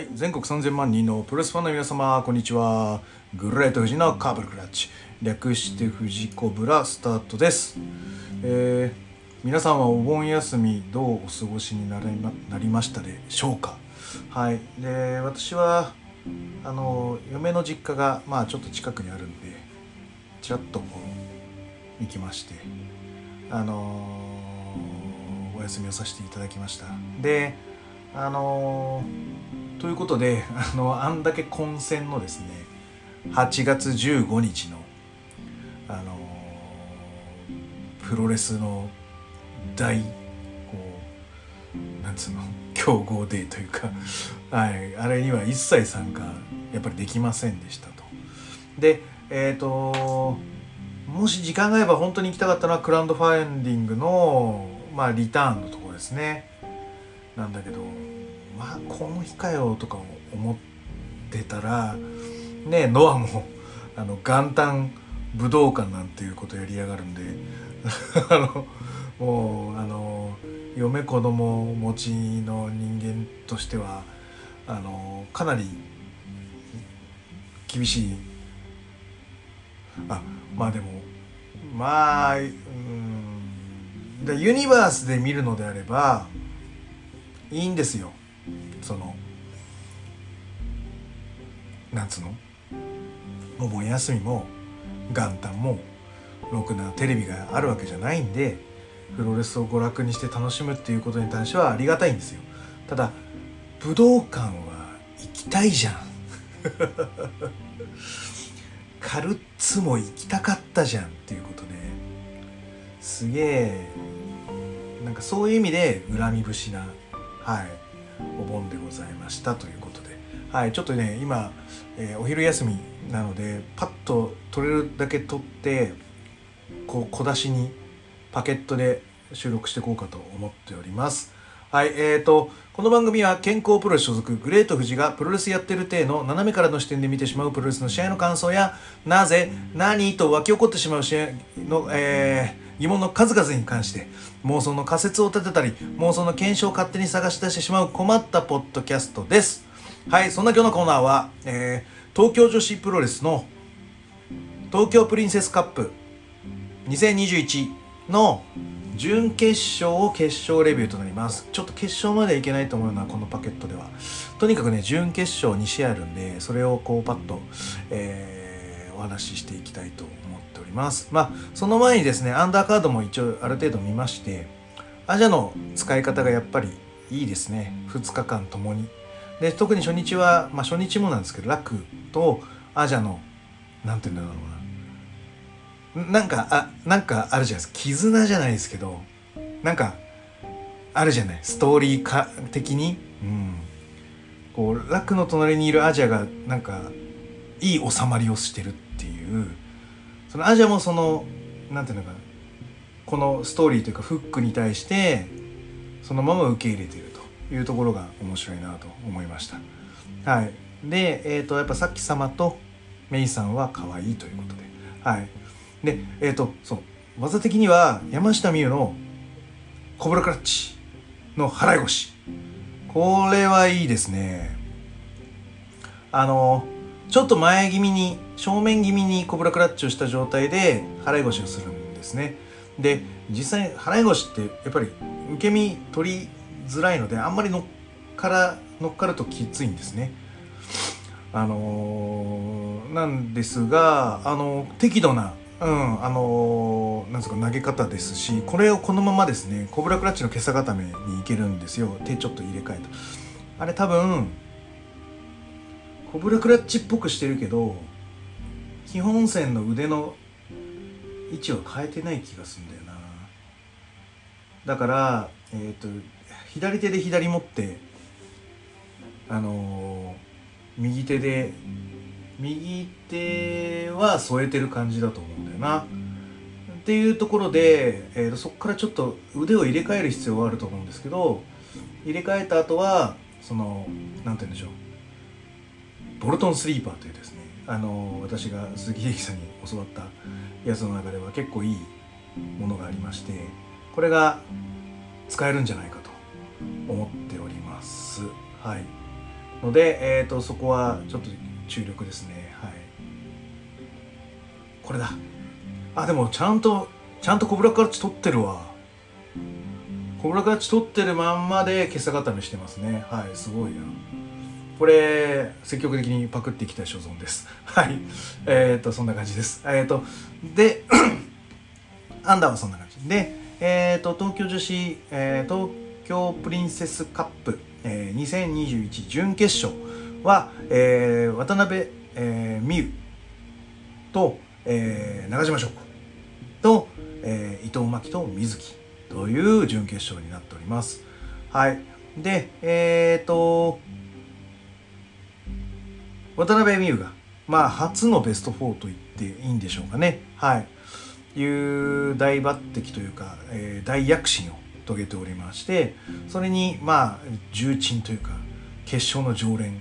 はい、全国3000万人のプロレスファンの皆様、こんにちは。グレート富士のカーブルクラッチ。略して富士コブラスタートです。えー、皆さんはお盆休みどうお過ごしになりまなりましたでしょうか？はい。で、私は、あの、嫁の実家が、まあちょっと近くにあるんで、ちらっとこう、行きまして、あのーお休みをさせていただきました。で、あのーということであのあんだけ混戦のですね8月15日のあのプロレスの大こうなんつうの競合デーというか、はい、あれには一切参加やっぱりできませんでしたと。でえっ、ともし時間があれば本当に行きたかったのはクラウドファインディングの、まあ、リターンのところですね。なんだけどまあこの日かよとか思ってたらねノアもあの元旦武道館なんていうことやりやがるんで あのもうあの嫁子供持ちの人間としてはあのかなり厳しい。あまあでもまあうん。でユニバースで見るのであればいいんですよ。そのなんつうの？お盆休みも元旦もろくなテレビがあるわけじゃないんでプロレスを娯楽にして楽しむっていうことに関してはありがたいんですよ。ただ武道館は行きたいじゃん。カルッツも行きたかったじゃんっていうことですげえなんかそういう意味で恨み節なはい。お盆でございましたということで、はい、ちょっとね今、えーお昼休みなのでパッと取れるだけ取ってこう小出しにパケットで収録していこうかと思っております。はい、えーと、この番組は健康プロレス所属グレート富士がプロレスやってる体の斜めからの視点で見てしまうプロレスの試合の感想や、なぜ、何と湧き起こってしまう試合の、えー疑問の数々に関して妄想の仮説を立てたり妄想の検証を勝手に探し出してしまう困ったポッドキャストです。はい、そんな今日のコーナーは、えー東京女子プロレスの東京プリンセスカップ2021の準決勝を決勝レビューとなりますちょっと決勝まではいけないと思うなこのパケットではとにかくね準決勝2試合あるんでそれをこうパッと、えーお話ししていきたいと思っております。まあその前にですねアンダーカードも一応ある程度見ましてアジャの使い方がやっぱりいいですね。2日間ともに。で特に初日は、まあ、初日もなんですけどラクとアジャのなんて言うんだろうな。なんかあなんかあるじゃないですか。絆じゃないですけどなんかあるじゃない。ストーリー化的に。うん。こうラクの隣にいるアジャがなんかいい収まりをしてるっていう。そのアジャもそのなんていうのかなこのストーリーというかフックに対してそのまま受け入れているというところが面白いなと思いました。はい。でえっ、とやっぱさっき様とメイさんは可愛いということで。はい。でえっ、とそう。技的には山下美夢のコブラクラッチの払い腰。これはいいですね。あのちょっと前気味に正面気味にコブラクラッチをした状態で払い腰をするんですね。で実際払い腰ってやっぱり受け身取りづらいのであんまり乗っから乗っかるときついんですね。あのーなんですがあの適度なうんあのーなんですか投げ方ですしこれをこのままですねコブラクラッチの今朝固めにいけるんですよ。手ちょっと入れ替えたあれ多分コブラクラッチっぽくしてるけど基本線の腕の位置を変えてない気がするんだよな。だからえっ、と左手で左持ってあのー右手で右手は添えてる感じだと思うんだよな。っていうところで、えーとそこからちょっと腕を入れ替える必要があると思うんですけど入れ替えた後はそのなんて言うんでしょう。ボルトンスリーパーというあの私が鈴木秀樹さんに教わったやつの中では結構いいものがありましてこれが使えるんじゃないかと思っております。はい。ので、えーと、そこはちょっと注力ですね。はい。これだ。あでもちゃんとちゃんとコブラクラッチ取ってるわ。コブラクラッチ取ってるまんまで今朝固めしてますね。はい。すごいなこれ積極的にパクっていきたい所存です はいえっ、ー、とそんな感じですえっ、ー、と でアンダーはそんな感じでえっ、ー、と東京女子、えー、東京プリンセスカップ、えー、2021準決勝は、えー、渡辺、えー、美優と、えー、中島翔子と、えー、伊藤真希と水木という準決勝になっております。はい。で、えっ、と、渡辺美優が、まあ、初のベスト4と言っていいんでしょうかね。はい。いう大抜擢というか、えー、大躍進を遂げておりましてそれにまあ重鎮というか決勝の常連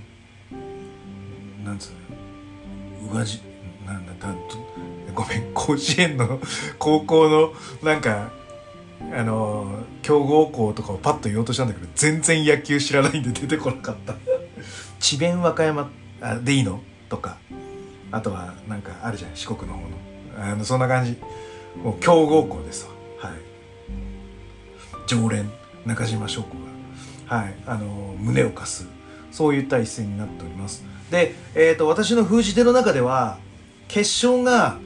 なんつうのうがじなんだだごめん甲子園の 高校のなんかあの強豪校とかをパッと言おうとしたんだけど全然野球知らないんで出てこなかった 智弁和歌山あでいいの？とか。あとはなんかあるじゃん？四国の方の。あのそんな感じ。もう強豪校ですわ。はい。常連。中島翔子が、はい、あの胸を貸す。そういった一戦になっております。で、えーと、私の封じ手の中では決勝が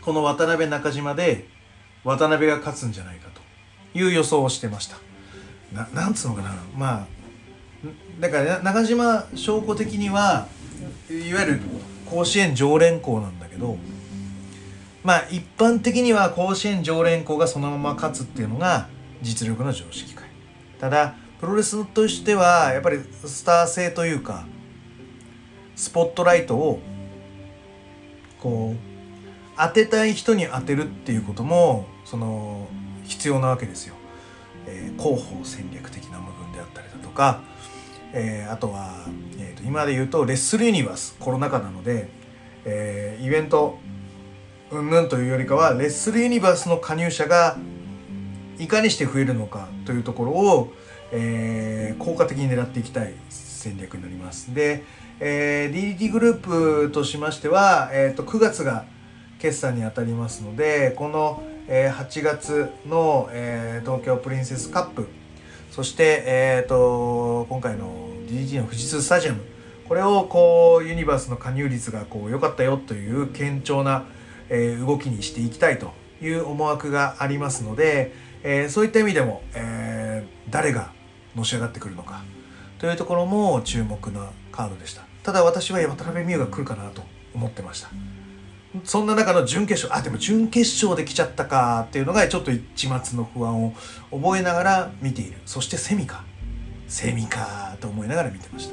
この渡辺中島で渡辺が勝つんじゃないかという予想をしてました。ななんつうのかな？まあだから、中島翔子的にはいわゆる甲子園常連校なんだけどまあ一般的には甲子園常連校がそのまま勝つっていうのが実力の常識かただプロレスとしてはやっぱりスター性というかスポットライトをこう当てたい人に当てるっていうこともその必要なわけですよ。えー、広報戦略的な部分であったりだとか、えー、あとは、えーと、今で言うとレッスルユニバースコロナ禍なので、えー、イベントうんぬんというよりかはレッスルユニバースの加入者がいかにして増えるのかというところを、えー、効果的に狙っていきたい戦略になります。で、えー、DDT グループとしましては、えーと、9月が決算にあたりますのでこの、えー、8月の、えー、東京プリンセスカップそして、えーと、今回の DDT の富士通スタジアム。これをこうユニバースの加入率がこう良かったよという堅調な、えー、動きにしていきたいという思惑がありますので、えー、そういった意味でも、えー、誰がのし上がってくるのかというところも注目なカードでした。ただ私は渡辺美優が来るかなと思ってました。そんな中の準決勝あでも準決勝で来ちゃったかっていうのがちょっと一末の不安を覚えながら見ている。そしてセミか。セミかと思いながら見てまし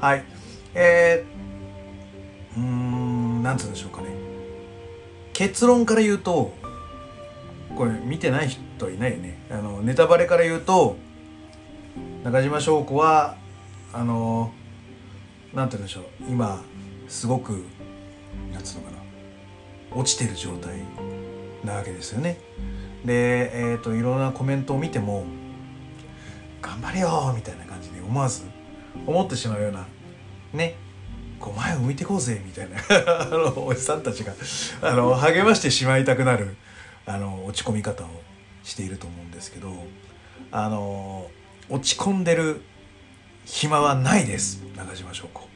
た。はい。えー、うーんなんつうんでしょうかね。結論から言うとこれ見てない人いないよね。あのネタバレから言うと中島翔子はあのなんて言うんでしょう。今すごくなんつうのかな。落ちてる状態なわけですよね。でえっ、ー、といろんなコメントを見ても頑張れよみたいな感じで思わず思ってしまうようなねこう前を向いてこうぜみたいな あのおじさんたちがあの励ましてしまいたくなるあの落ち込み方をしていると思うんですけどあの落ち込んでる暇はないです。中島翔子。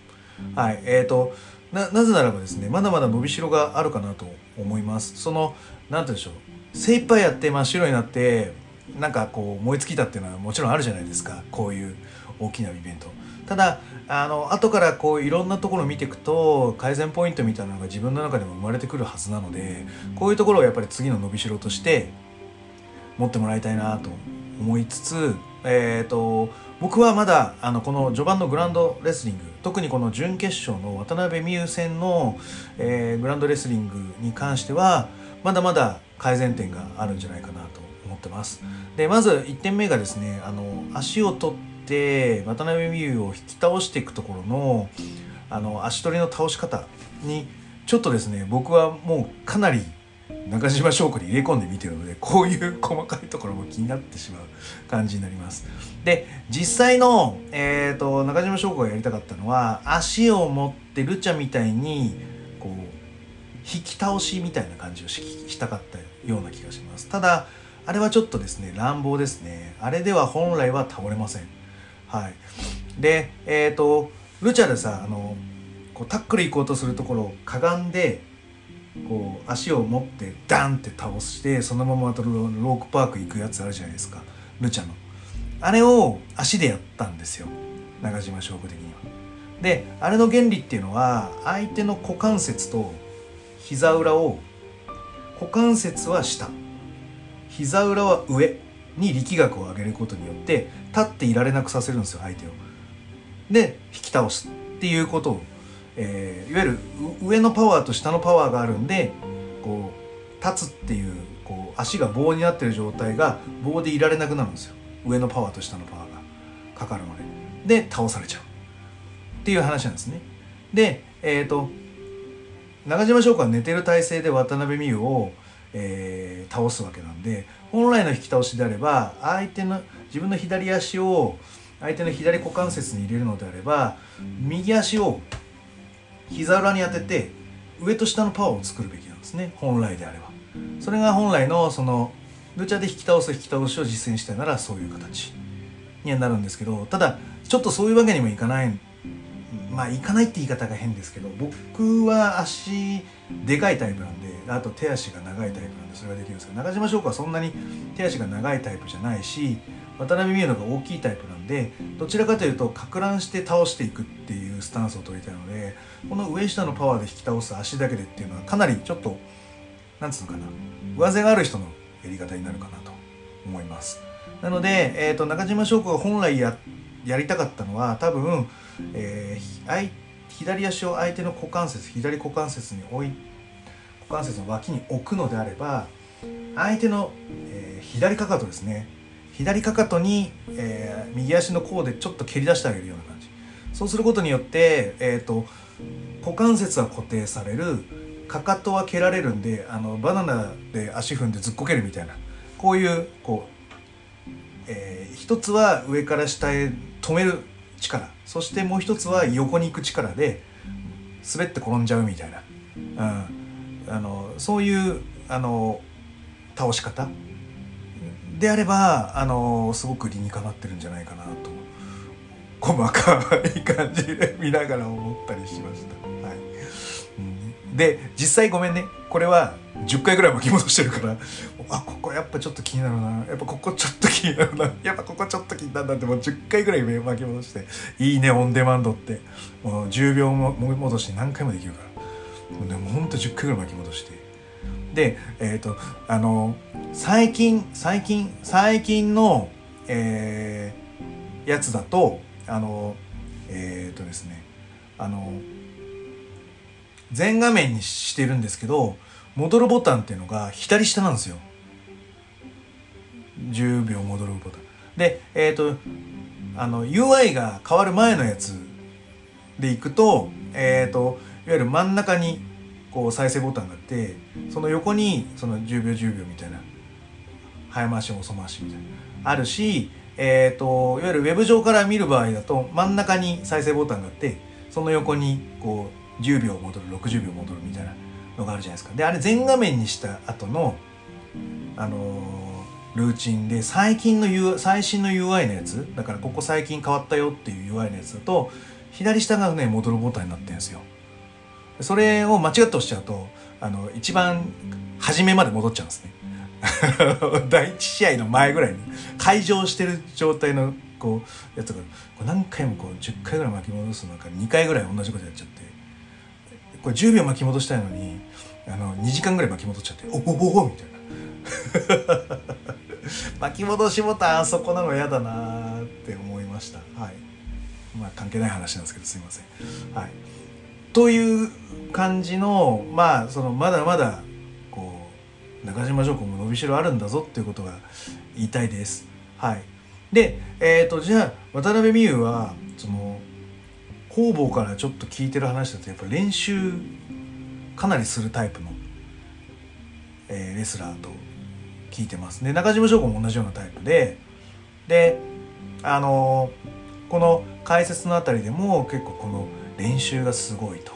はいえーとななぜならばですねまだまだ伸びしろがあるかなと思います。その何て言うんでしょう。精一杯やって真っ白になってなんかこう燃え尽きたっていうのはもちろんあるじゃないですか。こういう大きなイベント。ただあの後からこういろんなところを見ていくと改善ポイントみたいなのが自分の中でも生まれてくるはずなのでこういうところをやっぱり次の伸びしろとして持ってもらいたいなと思いつつ、えーと、僕はまだあのこの序盤のグランドレスリング特にこの準決勝の渡辺美優戦の、えー、グランドレスリングに関してはまだまだ改善点があるんじゃないかなと思ってます。でまず1点目がですねあの足を取って渡辺美優を引き倒していくところのあの足取りの倒し方にちょっとですね僕はもうかなり中島翔子に入れ込んで見てるのでこういう細かいところも気になってしまう感じになりますで実際の、えーと、中島翔子がやりたかったのは足を持ってルチャみたいにこう引き倒しみたいな感じをしたかったような気がします。ただあれはちょっとですね乱暴ですね。あれでは本来は倒れません。はい。でえっ、ー、とルチャでさあのこうタックル行こうとするところをかがんでこう足を持ってダンって倒してそのままロークパーク行くやつあるじゃないですか。ルチャの。あれを足でやったんですよ。中島勝負的には。であれの原理っていうのは相手の股関節と膝裏を股関節は下膝裏は上に力学を上げることによって立っていられなくさせるんですよ相手を。で引き倒すっていうことをえー、いわゆる上のパワーと下のパワーがあるんでこう立つっていうこう足が棒になってる状態が棒でいられなくなるんですよ。上のパワーと下のパワーがかかるのでで倒されちゃうっていう話なんですね。でえっ、ー、と中島翔子は寝てる体勢で渡辺美優を、えー、倒すわけなんで本来の引き倒しであれば相手の自分の左足を相手の左股関節に入れるのであれば右足を膝裏に当てて上と下のパワーを作るべきなんですね。本来であれば。それが本来のそのルチャで引き倒す引き倒しを実践したいならそういう形にはなるんですけどただちょっとそういうわけにもいかない。まあいかないって言い方が変ですけど僕は足でかいタイプなんであと手足が長いタイプなんでそれができるんですけど中島翔子はそんなに手足が長いタイプじゃないし渡辺美優のが大きいタイプなんでどちらかというとか乱して倒していくっていうスタンスを取りたいのでこの上下のパワーで引き倒す足だけでっていうのはかなりちょっとなんつうのかな上背がある人のやり方になるかなと思います。なので、えーと、中島翔子が本来ややりたかったのは多分、えー、左足を相手の股関節左股関節に置い股関節の脇に置くのであれば相手の、えー、左かかとですね左かかとに、えー、右足の甲でちょっと蹴り出してあげるような感じ。そうすることによって、えーと、股関節は固定される。かかとは蹴られるんであのバナナで足踏んでずっこけるみたいな。こういうこう、えー、一つは上から下へ止める力。そしてもう一つは横に行く力で滑って転んじゃうみたいな、うん、あのそういうあの倒し方であればあのすごく理にかなってるんじゃないかなと。細かい感じで見ながら思ったりしました。で実際ごめんね。これは10回ぐらい巻き戻してるから。あここやっぱちょっと気になるな。やっぱここちょっと気になるな。やっぱここちょっと気になるなってもう10回ぐらい巻き戻して。いいねオンデマンドって。もう10秒も戻して何回もできるから。もう、ね、もほんと10回ぐらい巻き戻して。でえっ、ー、とあの最近最近最近の、えー、やつだとあのえっ、ー、とですねあの全画面にしてるんですけど戻るボタンっていうのが左下なんですよ。10秒戻るボタン。でえっ、ー、とあの UI が変わる前のやつでいくとえっ、ー、といわゆる真ん中にこう再生ボタンがあってその横にその10秒10秒みたいな早回し遅回しみたいなあるしえーと、いわゆるウェブ上から見る場合だと真ん中に再生ボタンがあってその横にこう10秒戻る60秒戻るみたいなのがあるじゃないですか。であれ全画面にした後のあのー、ルーチンで最近の、U、最新の UI のやつだからここ最近変わったよっていう UI のやつだと左下がね戻るボタンになってるんですよ。それを間違って押しちゃうとあの一番初めまで戻っちゃうんですね。第1試合の前ぐらいに会場してる状態のこうやつがこう何回もこう10回ぐらい巻き戻すのか2回ぐらい同じことやっちゃってこれ10秒巻き戻したいのにあの2時間ぐらい巻き戻っちゃっておおおみたいな。巻き戻しボタンあそこなの嫌だなって思いました。はい。まあ関係ない話なんですけどすいません。はい。という感じのまあそのまだまだこう中島翔子も伸びしろあるんだぞっていうことが言いたいです。はい、で、えーと、じゃあ渡辺美優はその方々からちょっと聞いてる話だとやっぱ練習かなりするタイプのえーレスラーと聞いてますで中島翔子も同じようなタイプでであのこの解説のあたりでも結構この練習がすごいと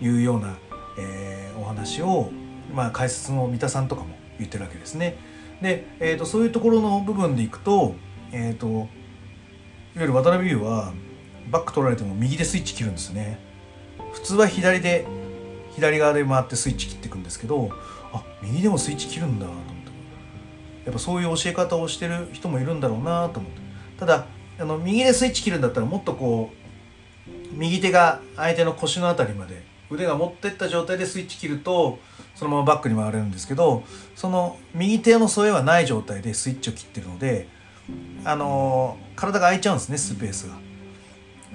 いうような、えーお話を、まあ、解説の三田さんとかも言ってるわけですね。で、えー、とそういうところの部分でいくと,、えー、といわゆる渡辺優はバック取られても右でスイッチ切るんですね。普通は左で左側で回ってスイッチ切っていくんですけどあ右でもスイッチ切るんだと思ってやっぱそういう教え方をしてる人もいるんだろうなと思ってただあの右でスイッチ切るんだったらもっとこう右手が相手の腰のあたりまで腕が持ってった状態でスイッチ切るとそのままバックに回れるんですけどその右手の添えはない状態でスイッチを切ってるのであの体が空いちゃうんですねスペースが。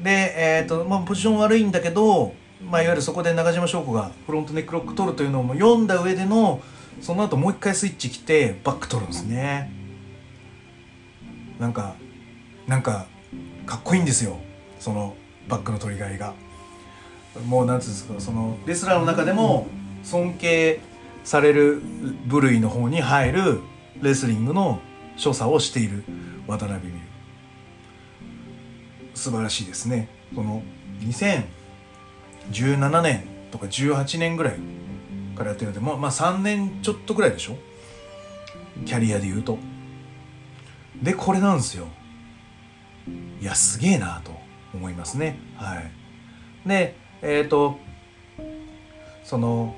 で、えーとまあ、ポジション悪いんだけど、まあ、いわゆるそこで中島翔子がフロントネックロック取るというのも読んだ上でのその後もう一回スイッチ切ってバック取るんですね。なんかなんかかっこいいんですよそのバックの取り替えが。もうなんつうんですかそのレスラーの中でも尊敬される部類の方に入るレスリングの所作をしている渡辺美優素晴らしいですね。この2017年とか18年ぐらいからやってるのでもまあ3年ちょっとぐらいでしょ。キャリアで言うと。でこれなんですよ。いやすげえなと思いますね。はい。でえっ、とその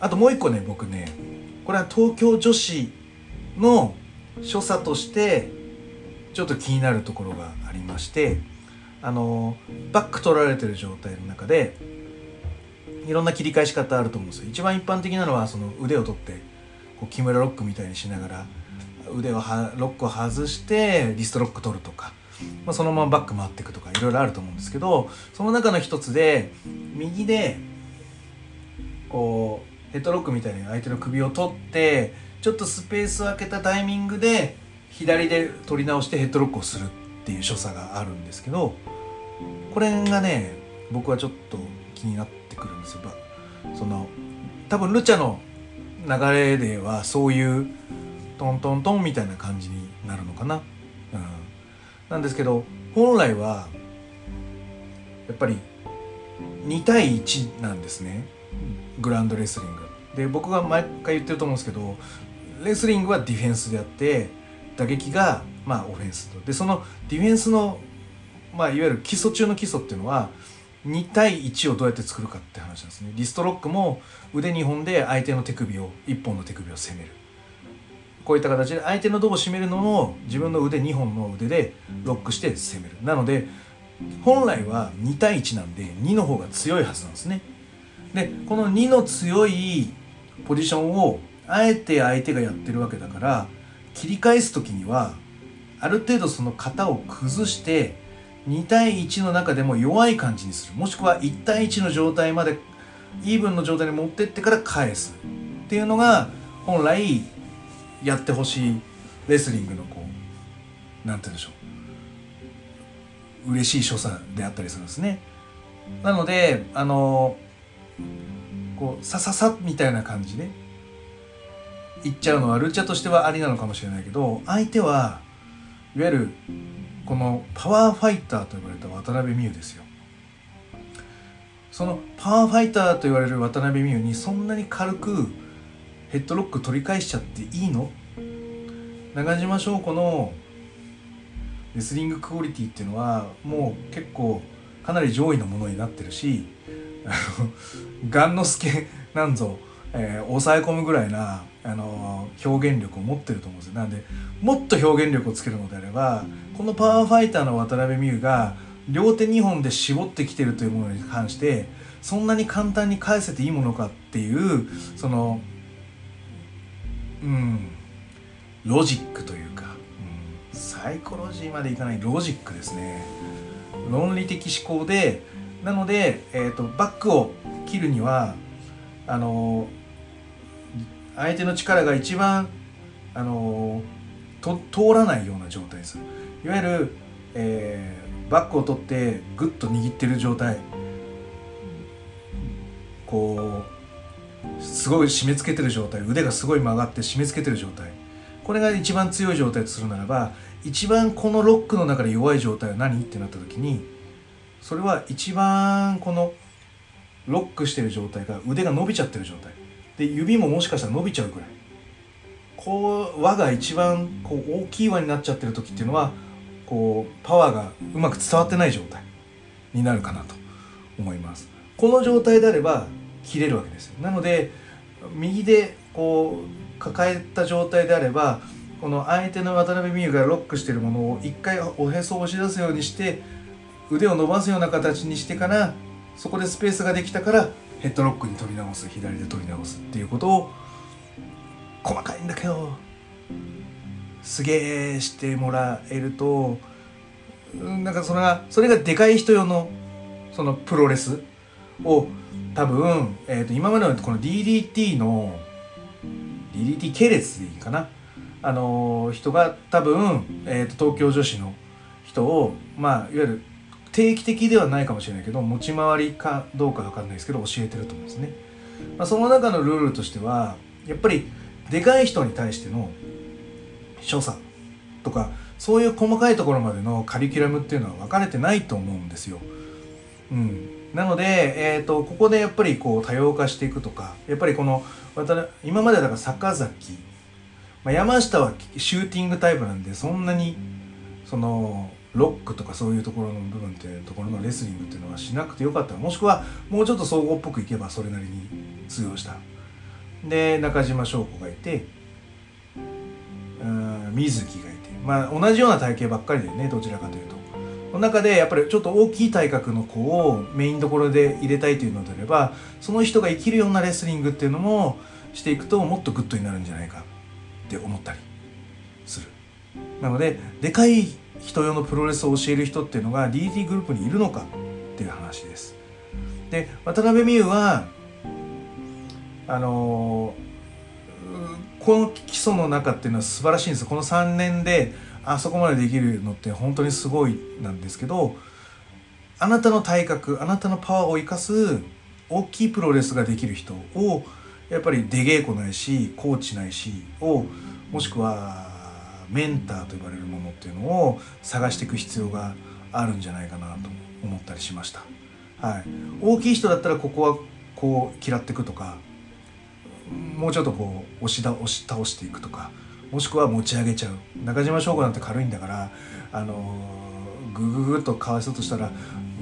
あともう一個ね僕ねこれは東京女子の所作としてちょっと気になるところがありましてあのバック取られてる状態の中でいろんな切り返し方あると思うんですよ。一番一般的なのはその腕を取ってこう木村ロックみたいにしながら腕をはロックを外してリストロック取るとか、まあ、そのままバック回っていくとかいろいろあると思うんですけどその中の一つで右でこうヘッドロックみたいに相手の首を取ってちょっとスペースを空けたタイミングで左で取り直してヘッドロックをする。ていう所作があるんですけどこれがね僕はちょっと気になってくるんですよ。その多分ルチャの流れではそういうトントントンみたいな感じになるのかな。うん、なんですけど本来はやっぱり2対1なんですねグランドレスリング。で僕が毎回言ってると思うんですけどレスリングはディフェンスであって打撃がまあオフェンスと。でそのディフェンスの、まあ、いわゆる基礎中の基礎っていうのは2対1をどうやって作るかって話なんですね。リストロックも腕2本で相手の手首を1本の手首を攻める。こういった形で相手の胴を締めるのを自分の腕2本の腕でロックして攻める。なので本来は2対1なんで2の方が強いはずなんですね。でこの2の強いポジションをあえて相手がやってるわけだから切り返す時にはある程度その型を崩して2対1の中でも弱い感じにする。もしくは1対1の状態までイーブンの状態に持ってってから返す。っていうのが本来やってほしいレスリングのこうなんて言うんでしょう。嬉しい所作であったりするんですね。なのであのこうさささみたいな感じでいっちゃうのはルチャとしてはありなのかもしれないけど相手はいわゆるこのパワーファイターと呼ばれた渡辺美優ですよ。そのパワーファイターと言われる渡辺美優にそんなに軽くヘッドロック取り返しちゃっていいの？中島翔子のレスリングクオリティっていうのはもう結構かなり上位のものになってるしあの雁之助なんぞ、えー抑え込むぐらいな、あの表現力を持ってると思うんですよ。なんでもっと表現力をつけるのであればこのパワーファイターの渡辺美優が両手2本で絞ってきてるというものに関してそんなに簡単に返せていいものかっていうそのうんロジックというか、うん、サイコロジーまでいかないロジックですね。論理的思考でなので、えー、とバックを切るにはあの相手の力が一番あのと通らないような状態です。いわゆる、えーバックを取ってグッと握ってる状態。こうすごい締め付けてる状態。腕がすごい曲がって締め付けてる状態。これが一番強い状態とするならば一番このロックの中で弱い状態は何？ってなった時にそれは一番このロックしてる状態が腕が伸びちゃってる状態。で指ももしかしたら伸びちゃうぐらい。こう輪が一番こう大きい輪になっちゃってる時っていうのはこうパワーがうまく伝わってない状態になるかなと思います。この状態であれば切れるわけですなので右でこう抱えた状態であればこの相手の渡辺美優がロックしてるものを一回おへそを押し出すようにして腕を伸ばすような形にしてからそこでスペースができたからヘッドロックに取り直す左で取り直すっていうことを細かいんだけどすげえしてもらえるとなんかそれがそれがでかい人用のそのプロレスを多分、えー、と今までのこの DDT の DDT 系列でいいかな。あのー、人が多分、えー、と東京女子の人をまあいわゆる定期的ではないかもしれないけど持ち回りかどうかわかんないですけど教えてると思うんですね、まあ、その中のルールとしてはやっぱりでかい人に対しての所作とかそういう細かいところまでのカリキュラムっていうのは分かれてないと思うんですよ。うん、なので、えーと、ここでやっぱりこう多様化していくとかやっぱりこの今までだから坂崎、まあ、山下はシューティングタイプなんでそんなにそのロックとかそういうところの部分っていうところのレスリングっていうのはしなくてよかった。もしくはもうちょっと総合っぽくいけばそれなりに通用した。で中島翔子がいてうん瑞希がいて。まあ同じような体型ばっかりでねどちらかというと。の中でやっぱりちょっと大きい体格の子をメインどころで入れたいというのであればその人が生きるようなレスリングっていうのもしていくともっとグッドになるんじゃないかって思ったりする。なのででかい人用のプロレスを教える人っていうのが DT グループにいるのかっていう話です。で渡辺美優はあのー、この基礎の中っていうのは素晴らしいんですこの3年であそこまでできるのって本当にすごいなんですけどあなたの体格あなたのパワーを生かす大きいプロレスができる人をやっぱり出稽古ないしコーチないしをもしくはメンターと呼ばれるものっていうのを探していく必要があるんじゃないかなと思ったりしました。はい、大きい人だったらここはこう嫌っていくとかもうちょっとこう押しだ押し倒していくとかもしくは持ち上げちゃう中島翔子なんて軽いんだからあのグググッとかわそうとしたら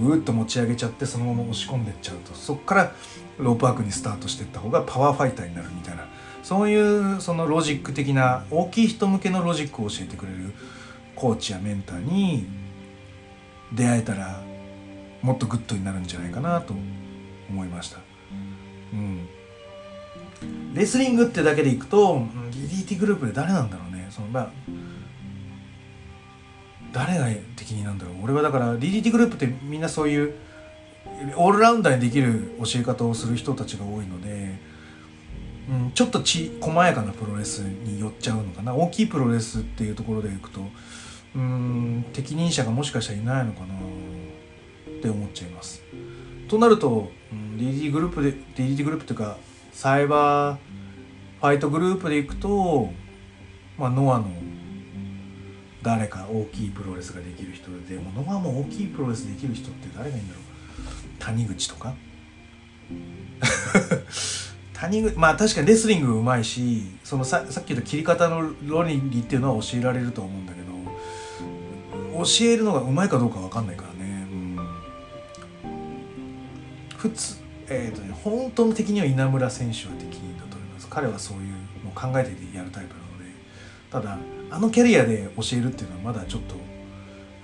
ぐーっと持ち上げちゃってそのまま押し込んでっちゃうとそこからロープワークにスタートしていった方がパワーファイターになるみたいなそういうそのロジック的な大きい人向けのロジックを教えてくれるコーチやメンターに出会えたらもっとグッドになるんじゃないかなと思いました。うん。レスリングってだけでいくと DDT グループで誰なんだろうね。そのまあ誰が適任なんだろう。俺はだから DDT グループってみんなそういうオールラウンダーにできる教え方をする人たちが多いので、うん、ちょっとち細やかなプロレスに寄っちゃうのかな。大きいプロレスっていうところでいくとうん適任者がもしかしたらいないのかな。って思っちゃいます。となると、うん、DD グループで DD グループっていうかサイバーファイトグループでいくと、まあ、ノアの誰か大きいプロレスができる人でもノアも大きいプロレスできる人って誰がいいんだろう。谷口とか？谷口まあ確かにレスリングうまいしそのささっき言った切り方の論理っていうのは教えられると思うんだけど教えるのがうまいかどうか分かんないからね、うん、普通えーとね、本当の敵には稲村選手は敵だと思います。彼はそういうのを考えてやるタイプなのでただあのキャリアで教えるっていうのはまだちょっと、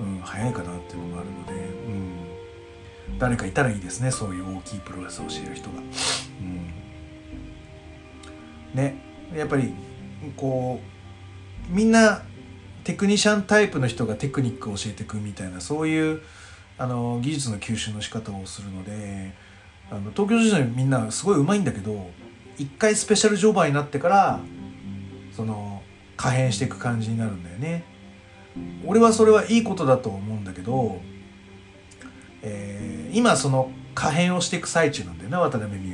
うん、早いかなっていうのもあるので、うん、誰かいたらいいですねそういう大きいプロレスを教える人が。うん、ねやっぱりこうみんなテクニシャンタイプの人がテクニックを教えてくみたいなそういうあの技術の吸収の仕方をするのであの東京女子のみんなすごい上手いんだけど一回スペシャルジョーバーになってからその可変していく感じになるんだよね。俺はそれはいいことだと思うんだけど、えー、今その可変をしていく最中なんだよね渡辺美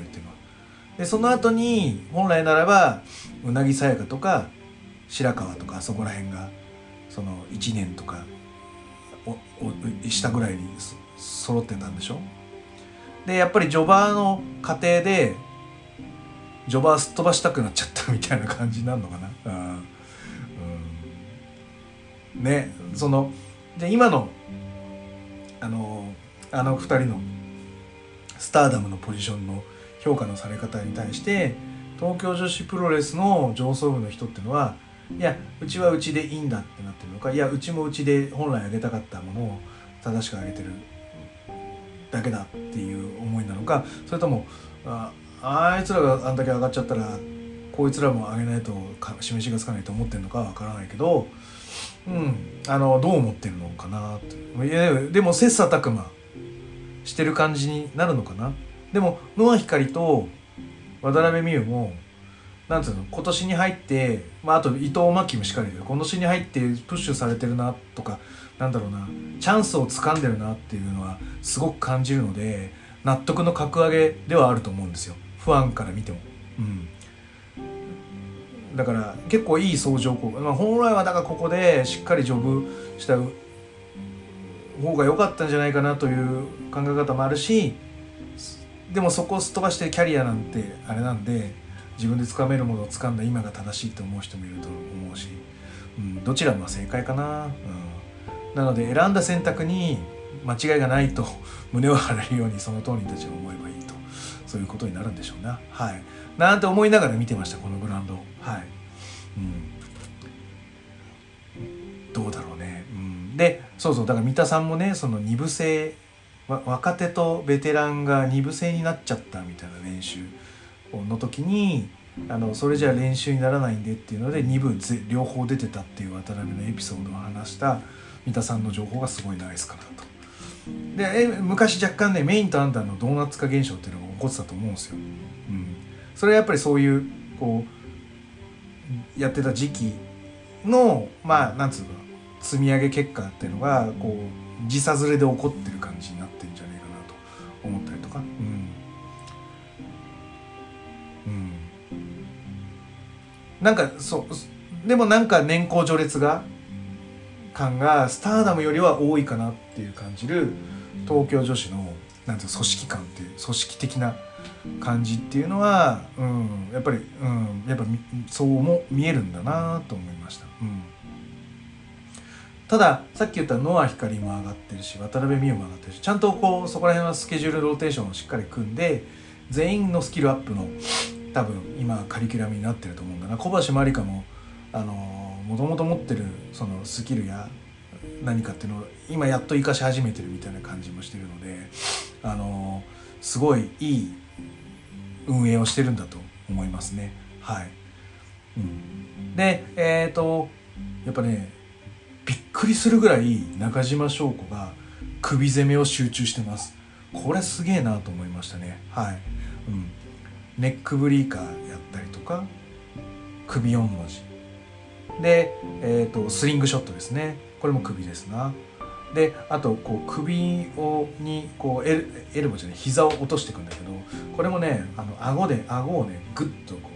でその後に本来ならばうなぎさやかとか白川とかそこら辺がその1年とかおおしたぐらいに揃ってたんでしょ？でやっぱりジョバーの過程でジョバーすっ飛ばしたくなっちゃったみたいな感じになるのかな、うん、うん、ねそので今のあのあの2人のスターダムのポジションの評価のされ方に対して東京女子プロレスの上層部の人っていうのはいやうちはうちでいいんだってなってるのかいやうちもうちで本来あげたかったものを正しくあげてるだけだっていう思いなのかそれともああいつらがあんだけ上がっちゃったらこいつらも上げないと示しがつかないと思ってるのかわからないけど、うん、あのどう思ってるのかなって。いやでも切磋琢磨してる感じになるのかな。でもノア光と渡辺美優もなんつうの今年に入って、まあ、あと伊藤真希もしかり今年に入ってプッシュされてるなとかなんだろうなチャンスをつかんでるなっていうのはすごく感じるので納得の格上げではあると思うんですよ。ファンから見ても。うん。だから結構いい相乗効果、まあ、本来はだからここでしっかりジョブした方が良かったんじゃないかなという考え方もあるしでもそこをすっ飛ばしてキャリアなんてあれなんで自分でつかめるものをつかんだ今が正しいと思う人もいると思うし、うん、どちらも正解かな、うん、なので選んだ選択に間違いがないと 胸を張れるようにその当人たちは思えばいいと。そういうことになるんでしょうな。はい。なんて思いながら見てましたこのグラウンド。はい、うん、どうだろうね、うん、でそうそう。だから三田さんもねその二部制若手とベテランが二部制になっちゃったみたいな練習の時にあのそれじゃ練習にならないんでっていうので2部両方出てたっていう渡辺のエピソードを話した三田さんの情報がすごいナイスかなと。で昔若干ねメインとアンダーのドーナツ化現象っていうのが起こってたと思うんですよ。うん、それはやっぱりそういうこうやってた時期のまあなんつうか積み上げ結果っていうのがこう時差ずれで起こってる感じになっ思ったりとか？うんなんかそうでもなんか年功序列が感がスターダムよりは多いかなっていう感じる東京女子のなんていう組織感っていう組織的な感じっていうのは、うん、やっぱり、うん、やっぱそうも見えるんだなと思いました。うんたださっき言ったノア光も上がってるし渡辺美優も上がってるしちゃんとこうそこら辺はスケジュールローテーションをしっかり組んで全員のスキルアップの多分今カリキュラムになってると思うんだな。小橋まりかもあのもともと持ってるそのスキルや何かっていうのを今やっと生かし始めてるみたいな感じもしてるのであのすごいいい運営をしてるんだと思いますね。はい、うん、でえっ、ー、とやっぱねびっくりするぐらい中島翔子が首攻めを集中してます。これすげえなと思いましたね。はい、うん。ネックブリーカーやったりとか首4の字。で、えーと、スリングショットですね。これも首ですな。であとこう首をにこうエルエルボじゃない膝を落としていくんだけどこれもねあの顎で顎をねグッとこ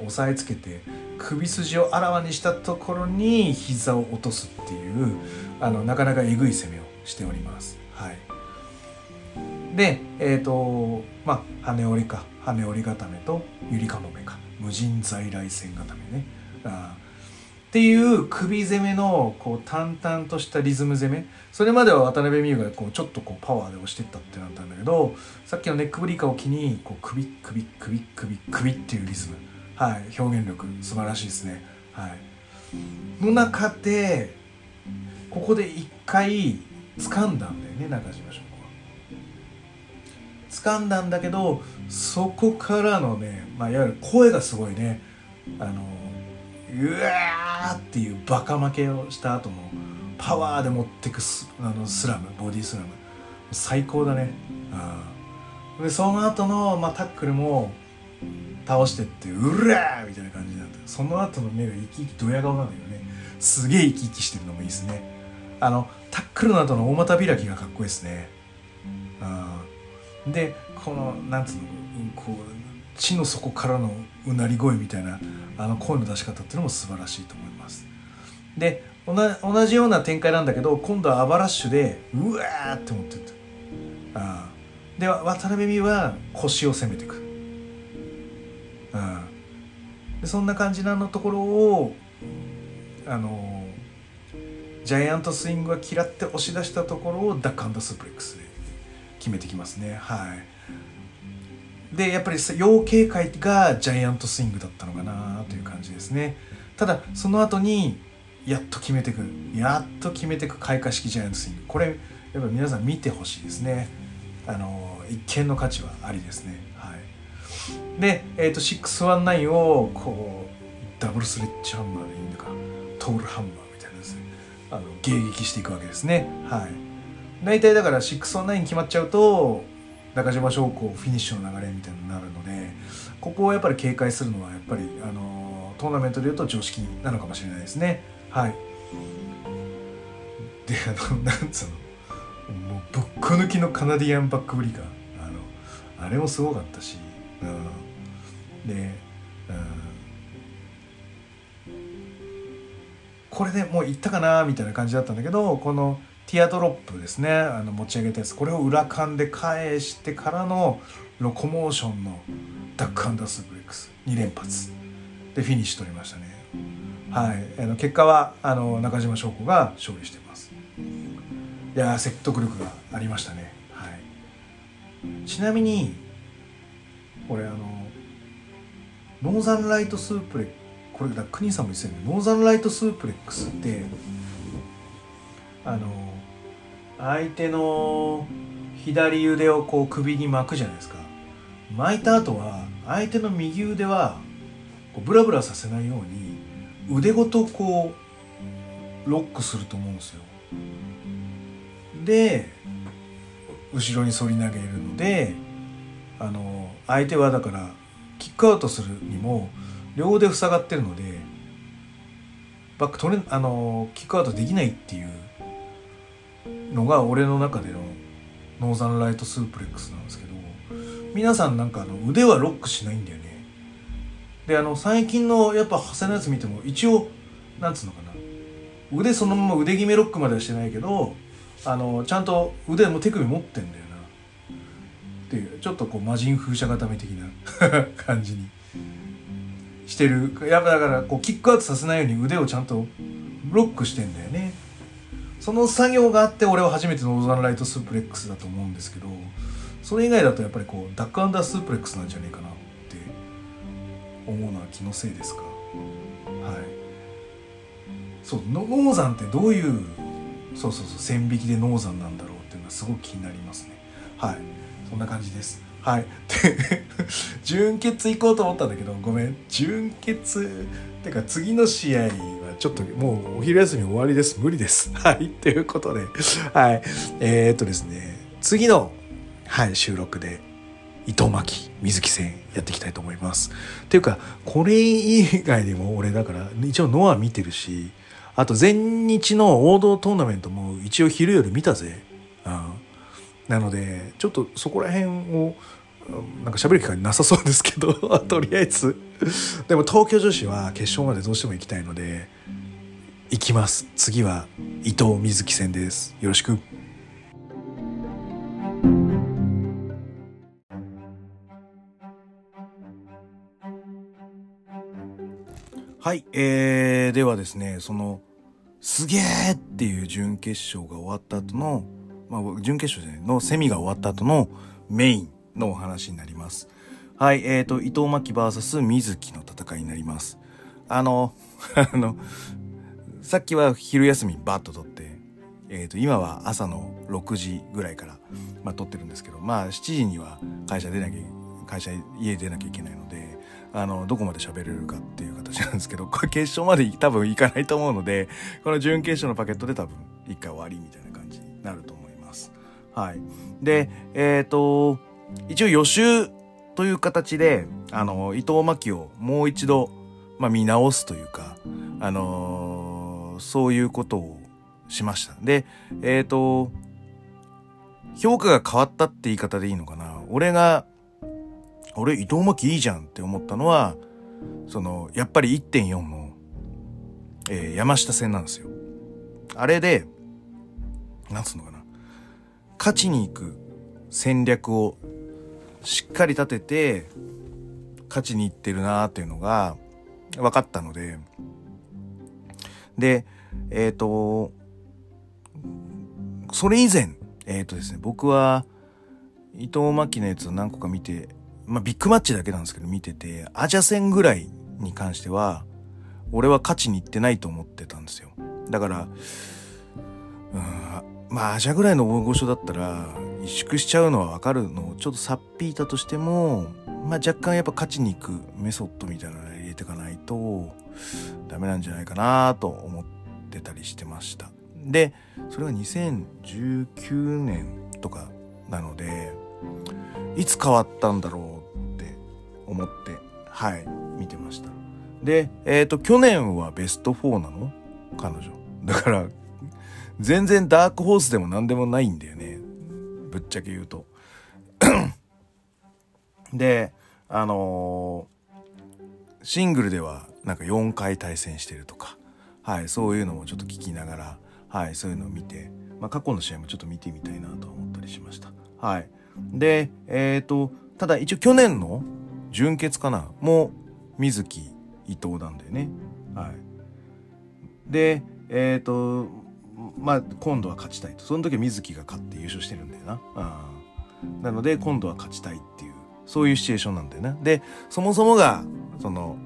う押さえつけて首筋をあらわにしたところに膝を落とすっていうあのなかなかえぐい攻めをしております。はい、でえっ、ー、とまあ羽織りか羽織固めとゆりかもめか。無人在来線固めね。あっていう首攻めのこう淡々としたリズム攻め。それまでは渡辺美優がこうちょっとこうパワーで押してったってなったんだけどさっきのネックブリカを機にこう首首首首首っていうリズム。はい。表現力素晴らしいですね。はい。の中でここで一回掴んだんだよね中島翔子は。掴んだんだけどそこからのね、まあ、いわゆる声がすごいねあのうわーっていうバカ負けをした後のパワーで持ってくスあのスラムボディスラム。最高だね。うんでその後のまあ、タックルも倒してってうらーみたいな感じになってその後の目が生き生きドヤ顔なんだよね。すげえ生き生きしてるのもいいですね。あのタックルの後の大股開きがかっこいいですね。うん。でこのなんつうのこう地の底からのうなり声みたいなあの声の出し方っていうのも素晴らしいと思います。で同じような展開なんだけど今度はアバラッシュでうわーって思ってるあで渡辺美は腰を攻めていく。でそんな感じなのところをあのジャイアントスイングが嫌って押し出したところをダックアンドスープレックスで決めてきますね。はい。でやっぱり要警戒がジャイアントスイングだったのかなという感じですね。ただその後にやっと決めてくやっと決めてく開花式ジャイアントスイング。これやっぱ皆さん見てほしいですね。あの一見の価値はありですね。で、えーと、619をこうダブルスレッジハンマーでいいんだかトールハンマーみたいなですねあの迎撃していくわけですね。はい。大体だから619決まっちゃうと中島翔子フィニッシュの流れみたいになるのでここをやっぱり警戒するのはやっぱりあのトーナメントでいうと常識なのかもしれないですね。はい。であのなんつうのもうぶっこ抜きのカナディアンバックブリカーあのあれもすごかったし、うん、で、うん、これでもういったかなみたいな感じだったんだけどこのティアドロップですね。あの持ち上げたやつ。これを裏勘で返してからのロコモーションのダックアンダースープレックス。2連発。でフィニッシュ取りましたね。はい、あの結果はあの中島翔子が勝利してます。いや説得力がありましたね、ちなみにこれあのノーザンライトスープレこれだ国さんも言ってたよね。ノーザンライトスープレックスってあの相手の左腕をこう首に巻くじゃないですか。巻いた後は相手の右腕はこうブラブラさせないように腕ごとこうロックすると思うんですよ。で後ろに反り投げるのであの相手はだからキックアウトするにも両腕塞がってるのでバック取れあのキックアウトできないっていうのが俺の中でのノーザンライトスープレックスなんですけど皆さんなんかあの腕はロックしないんだよね。であの最近のやっぱ長谷のやつ見ても一応なんつうのかな。腕そのまま腕決めロックまではしてないけどあのちゃんと腕も手首持ってんだよっていうちょっとこう魔人風車固め的な 感じにしてる。やっぱだからこうキックアウトさせないように腕をちゃんとブロックしてんだよね。その作業があって俺は初めてノーザンライトスープレックスだと思うんですけどそれ以外だとやっぱりこうダックアンダースープレックスなんじゃねえかなって思うのは気のせいですか？はい。そうノーザンってどういうそうそうそう線引きでノーザンなんだろうっていうのはすごく気になりますね。はい。そんな感じです。はい。で 準決行こうと思ったんだけどごめん。準決てか次の試合はちょっともうお昼休み終わりです。無理です。はい。ということではい。えー、っとですね。次のはい収録で伊藤真希水木戦やっていきたいと思います。っていうかこれ以外でも俺だから一応ノア見てるしあと全日の王道トーナメントも一応昼夜見たぜ。うん、なのでちょっとそこら辺をなんか喋る機会なさそうですけど とりあえず。でも東京女子は決勝までどうしても行きたいので行きます。次は伊藤瑞希戦です。よろしく。はい、えー、ではですね、その、すげーっていう準決勝が終わった後の、まあ、準決勝のセミが終わった後のメインのお話になります。はい、えーと、伊藤真希 VS 水木の戦いになります。あの、あの、さっきは昼休みバッと撮って、えーと、今は朝の6時ぐらいから、まあ、撮ってるんですけど、まあ、7時には会社出なきゃ、会社、家出なきゃいけないので、あの、どこまで喋れるかっていう形なんですけど、これ決勝まで多分いかないと思うので、この準決勝のパケットで多分一回終わりみたいな感じになると思います。はい。で、えっ、ー、と、一応予習という形で、あの、伊藤真希をもう一度、まあ、見直すというか、あのー、そういうことをしました。で、えっ、ー、と、評価が変わったって言い方でいいのかな。俺が俺伊藤巻いいじゃんって思ったのはそのやっぱり1.4の、えー、山下線なんですよ。あれでなんつうのかな。勝ちに行く戦略をしっかり立てて勝ちに行ってるなーっていうのが分かったので。でえっ、ー、とそれ以前えっ、ー、とですね僕は伊藤真希のやつを何個か見てまあビッグマッチだけなんですけど見ててアジャ戦ぐらいに関しては俺は勝ちに行ってないと思ってたんですよだからうんまあアジャぐらいの大御所だったら萎縮しちゃうのは分かるのをちょっとさっぴいたとしても、まあ、若干やっぱ勝ちに行くメソッドみたいなの入れていかないとダメなんじゃないかなと思ってたりしてました。でそれが2019年とかなのでいつ変わったんだろう思ってはい見てました。でえっ、ー、と去年はベスト4なの？彼女。だから全然ダークホースでも何でもないんだよね。ぶっちゃけ言うと。であのー、シングルではなんか4回対戦してるとか。はいそういうのもちょっと聞きながらはいそういうのを見て、まあ、過去の試合もちょっと見てみたいなと思ったりしました。はい。でえっ、ー、とただ一応去年の準決かな？も水木伊藤なんだよね。はい。でえっ、ー、とまあ今度は勝ちたいと。その時は水木が勝って優勝してるんだよな、うん、なので今度は勝ちたいっていうそういうシチュエーションなんだよねでそもそもがその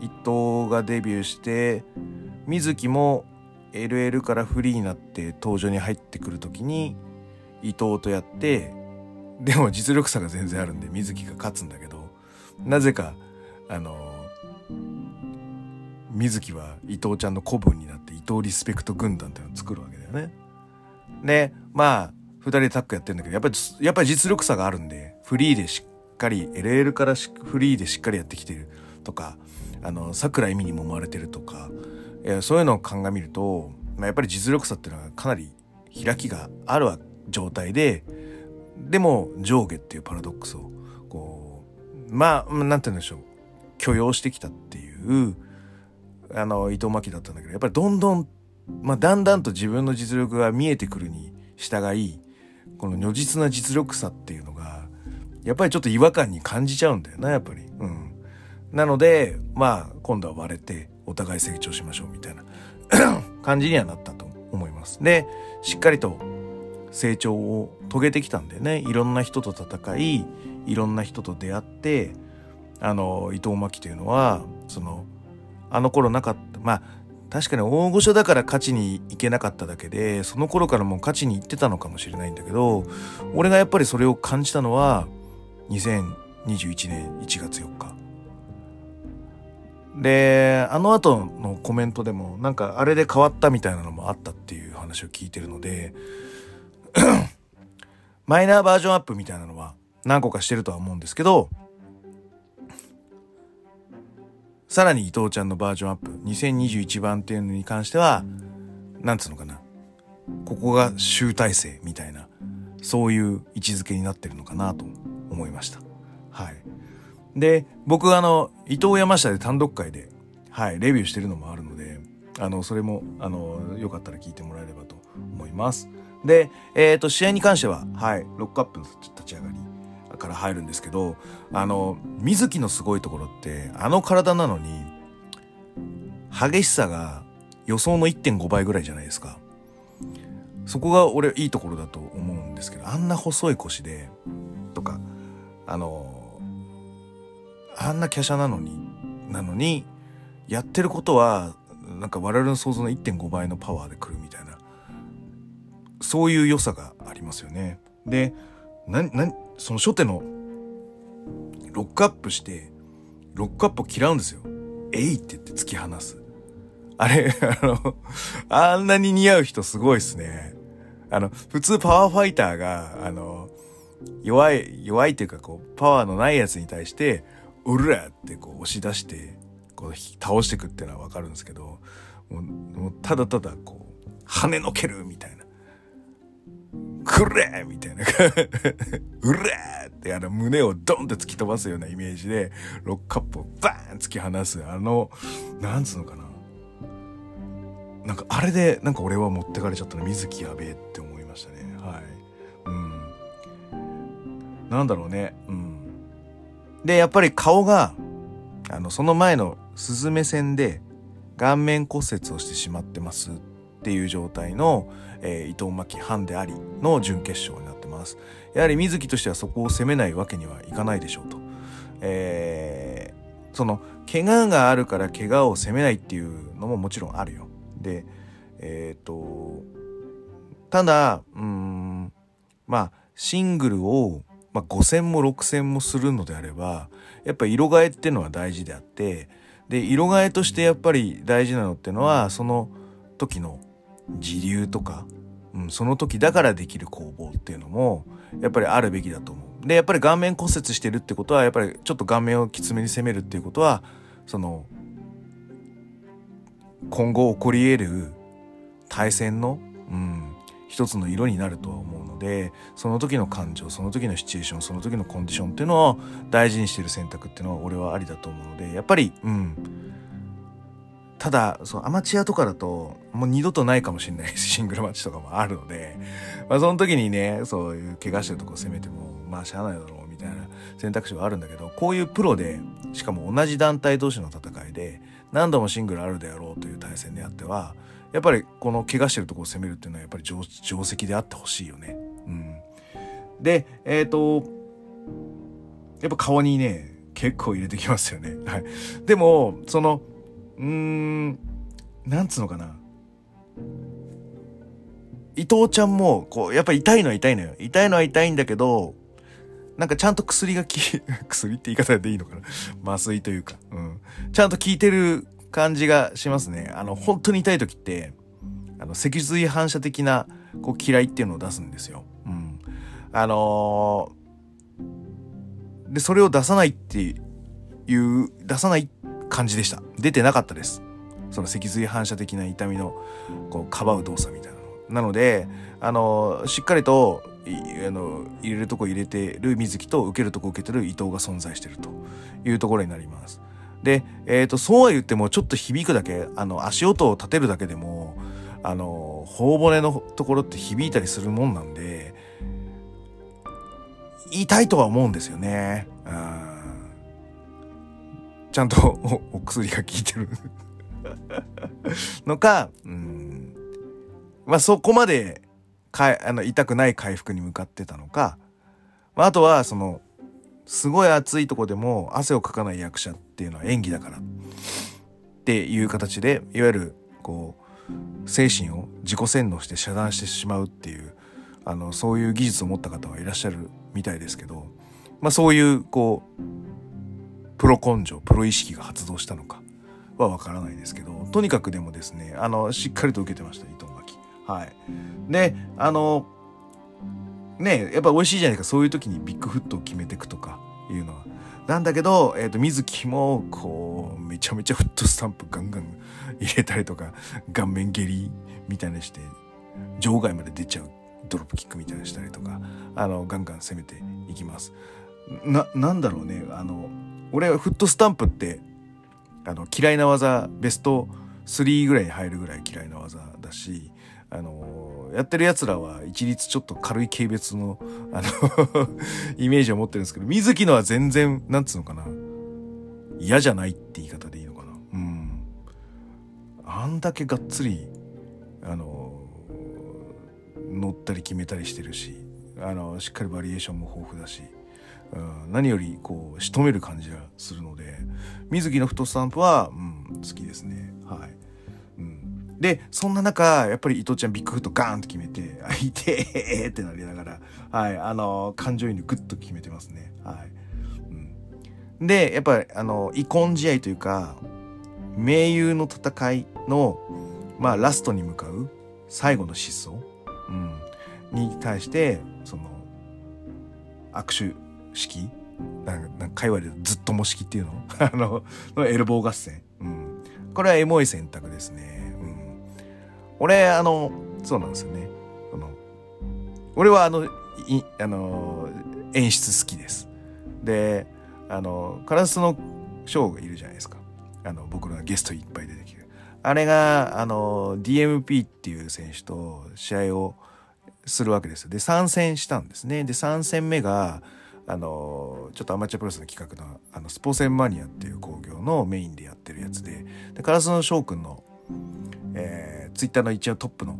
伊藤がデビューして水木も LL からフリーになって登場に入ってくる時に伊藤とやってでも実力差が全然あるんで水木が勝つんだけどなぜかあの水木は伊藤ちゃんの子分になって伊藤リスペクト軍団っていうのを作るわけだよね。でまあ2人でタッグやってるんだけどやっぱりやっぱり実力差があるんでフリーでしっかり LL からフリーでしっかりやってきてるとかあの桜井美にも生まれてるとかそういうのを鑑みると、まあ、やっぱり実力差っていうのはかなり開きがある状態ででも上下っていうパラドックスをこうまあなんて言うんでしょう許容してきたっていうあの伊藤真希だったんだけどやっぱりどんどん、まあ、だんだんと自分の実力が見えてくるに従いこの如実な実力差っていうのがやっぱりちょっと違和感に感じちゃうんだよなやっぱり。うん、なのでまあ今度は割れてお互い成長しましょうみたいな 感じにはなったと思います。でしっかりと成長を遂げてきたんでね。いろんな人と戦いいろんな人と出会ってあの伊藤真希というのはそのあの頃なかった。まあ確かに大御所だから勝ちに行けなかっただけでその頃からもう勝ちに行ってたのかもしれないんだけど俺がやっぱりそれを感じたのは2021年1月4日であの後のコメントでもなんかあれで変わったみたいなのもあったっていう話を聞いてるので マイナーバージョンアップみたいなのは何個かしてるとは思うんですけどさらに伊藤ちゃんのバージョンアップ、2021番っていうのに関しては、なんつうのかな。ここが集大成みたいな、そういう位置づけになってるのかなと思いました。はい。で、僕あの、伊藤山下で単独会で、はい、レビューしてるのもあるので、あの、それも、あの、よかったら聞いてもらえればと思います。で、えっ、ー、と、試合に関しては、はい、ロックアップの立ち上がり、から入るんですけどあの水木のすごいところってあの体なのに激しさが予想の1.5倍ぐらいじゃないですか。そこが俺いいところだと思うんですけどあんな細い腰でとかあのあんな華奢なのになのにやってることはなんか我々の想像の1.5倍のパワーで来るみたいな。そういう良さがありますよね。でななその初手のロックアップしてロックアップを嫌うんですよ。えいって言って突き放す。あれ、あの、あんなに似合う人すごいっすね。あの、普通パワーファイターが、あの、弱い、弱いっていうかこう、パワーのないやつに対して、うるらってこう押し出して、こう倒してくっていうのはわかるんですけど、もう、もうただただこう、跳ねのけるみたいな。くれみたいな。うれって。あの胸をドンって突き飛ばすようなイメージで、ロックカップをバーン突き放す、あの、なんつうのかな。なんかあれで、なんか俺は持ってかれちゃったの、水木やべえって思いましたね。はい。うん。なんだろうね。うん。で、やっぱり顔が、あの、その前のスズメ戦で顔面骨折をしてしまってますっっていう状態の、えー、伊藤真希ハンでありの準決勝になってます。やはり水木としてはそこを攻めないわけにはいかないでしょうと。えー、その、怪我があるから怪我を攻めないっていうのももちろんあるよ。で、えっ、と、ただ、うん、まあ、シングルをまあ、5戦も6戦もするのであればやっぱ色替えっていうのは大事であってで色替えとしてやっぱり大事なのってのはその時の時流とか、うん、その時だからできる攻防っていうのもやっぱりあるべきだと思う。でやっぱり顔面骨折してるってことはやっぱりちょっと顔面をきつめに攻めるっていうことはその今後起こり得る対戦の、うん、一つの色になるとは思うのでその時の感情その時のシチュエーションその時のコンディションっていうのを大事にしてる選択っていうのは俺はありだと思うのでやっぱりうんただそのアマチュアとかだともう二度とないかもしれない シングルマッチとかもあるので、まあ、その時にねそういう怪我してるとこ攻めてもまあしゃあないだろうみたいな選択肢はあるんだけどこういうプロでしかも同じ団体同士の戦いで何度もシングルあるであろうという対戦であってはやっぱりこの怪我してるとこを攻めるっていうのはやっぱり定石であってほしいよね。うん。で、えっ、ー、と、やっぱ顔にね、結構入れてきますよね。はい。でも、その、うーん、なんつうのかな。伊藤ちゃんも、こう、やっぱ痛いのは痛いのよ。痛いのは痛いんだけど、なんかちゃんと薬がき、薬って言い方でいいのかな麻酔というか、うん。ちゃんと効いてる感じがしますね。あの、本当に痛い時って、あの、脊髄反射的な、こう、嫌いっていうのを出すんですよ。うん。あのー、で、それを出さないっていう、出さない感じでした。出てなかったです。その脊髄反射的な痛みの、こう、かばう動作みたいなの。なので、あの、しっかりと、あの入れるとこ入れてる水木と受けるとこ受けてる伊藤が存在してるというところになります。で、え、ー、と、そうは言ってもちょっと響くだけ、あの、足音を立てるだけでも、あの、頬骨のところって響いたりするもんなんで、痛いとは思うんですよね。うんちゃんと お薬が効いてる。のか、うん、まあそこまでかあの痛くない回復に向かってたのか、まあ、あとはそのすごい暑いとこでも汗をかかない役者っていうのは演技だからっていう形でいわゆるこう精神を自己洗脳して遮断してしまうっていうあのそういう技術を持った方はいらっしゃるみたいですけど、まあ、そういうこうプロ根性プロ意識が発動したのかはわからないですけどとにかくでもですねあのしっかりと受けてました伊藤巻はいであのねやっぱ美味しいじゃないかそういう時にビッグフットを決めていくとかいうのは。なんだけど、えっ、ー、と、水木も、こう、めちゃめちゃフットスタンプガンガン入れたりとか、顔面蹴りみたいなして、場外まで出ちゃうドロップキックみたいなしたりとか、あの、ガンガン攻めていきます。な、なんだろうね、あの、俺はフットスタンプって、あの、嫌いな技、ベスト3ぐらいに入るぐらい嫌いな技だし、あのやってる奴らは一律ちょっと軽い軽蔑の、あの イメージを持ってるんですけど、水木のは全然、なんつうのかな。嫌じゃないって言い方でいいのかな。うん。あんだけがっつり、あの乗ったり決めたりしてるし、あのしっかりバリエーションも豊富だし、うん、何よりこう仕留める感じがするので水木のフットスタンプは、うん、好きですねはい。うんで、そんな中、やっぱり伊藤ちゃんビッグフットガーンと決めて、あ、いてーってなりながら、はい、あの、感情移入グッと決めてますね。はい。うん、で、やっぱり、あの、遺恨試合というか、盟友の戦いの、まあ、ラストに向かう最後の失踪、うん、に対して、その、握手式？なんか、なんか会話でずっとも式っていうの？あの、のエルボー合戦？うん。これはエモい選択ですね。うん俺、あの、そうなんですよね。その俺はあの、いあの、演出好きですであのカラスのショーがいるじゃないですかあの僕らがゲストいっぱい出てきてあれがあの DMP っていう選手と試合をするわけですよで参戦したんですねで3戦目があのちょっとアマチュアプロレスの企画のあのスポーセンマニアっていう興行のメインでやってるやつででカラスの翔くんの、えー、ツイッターの一応トップの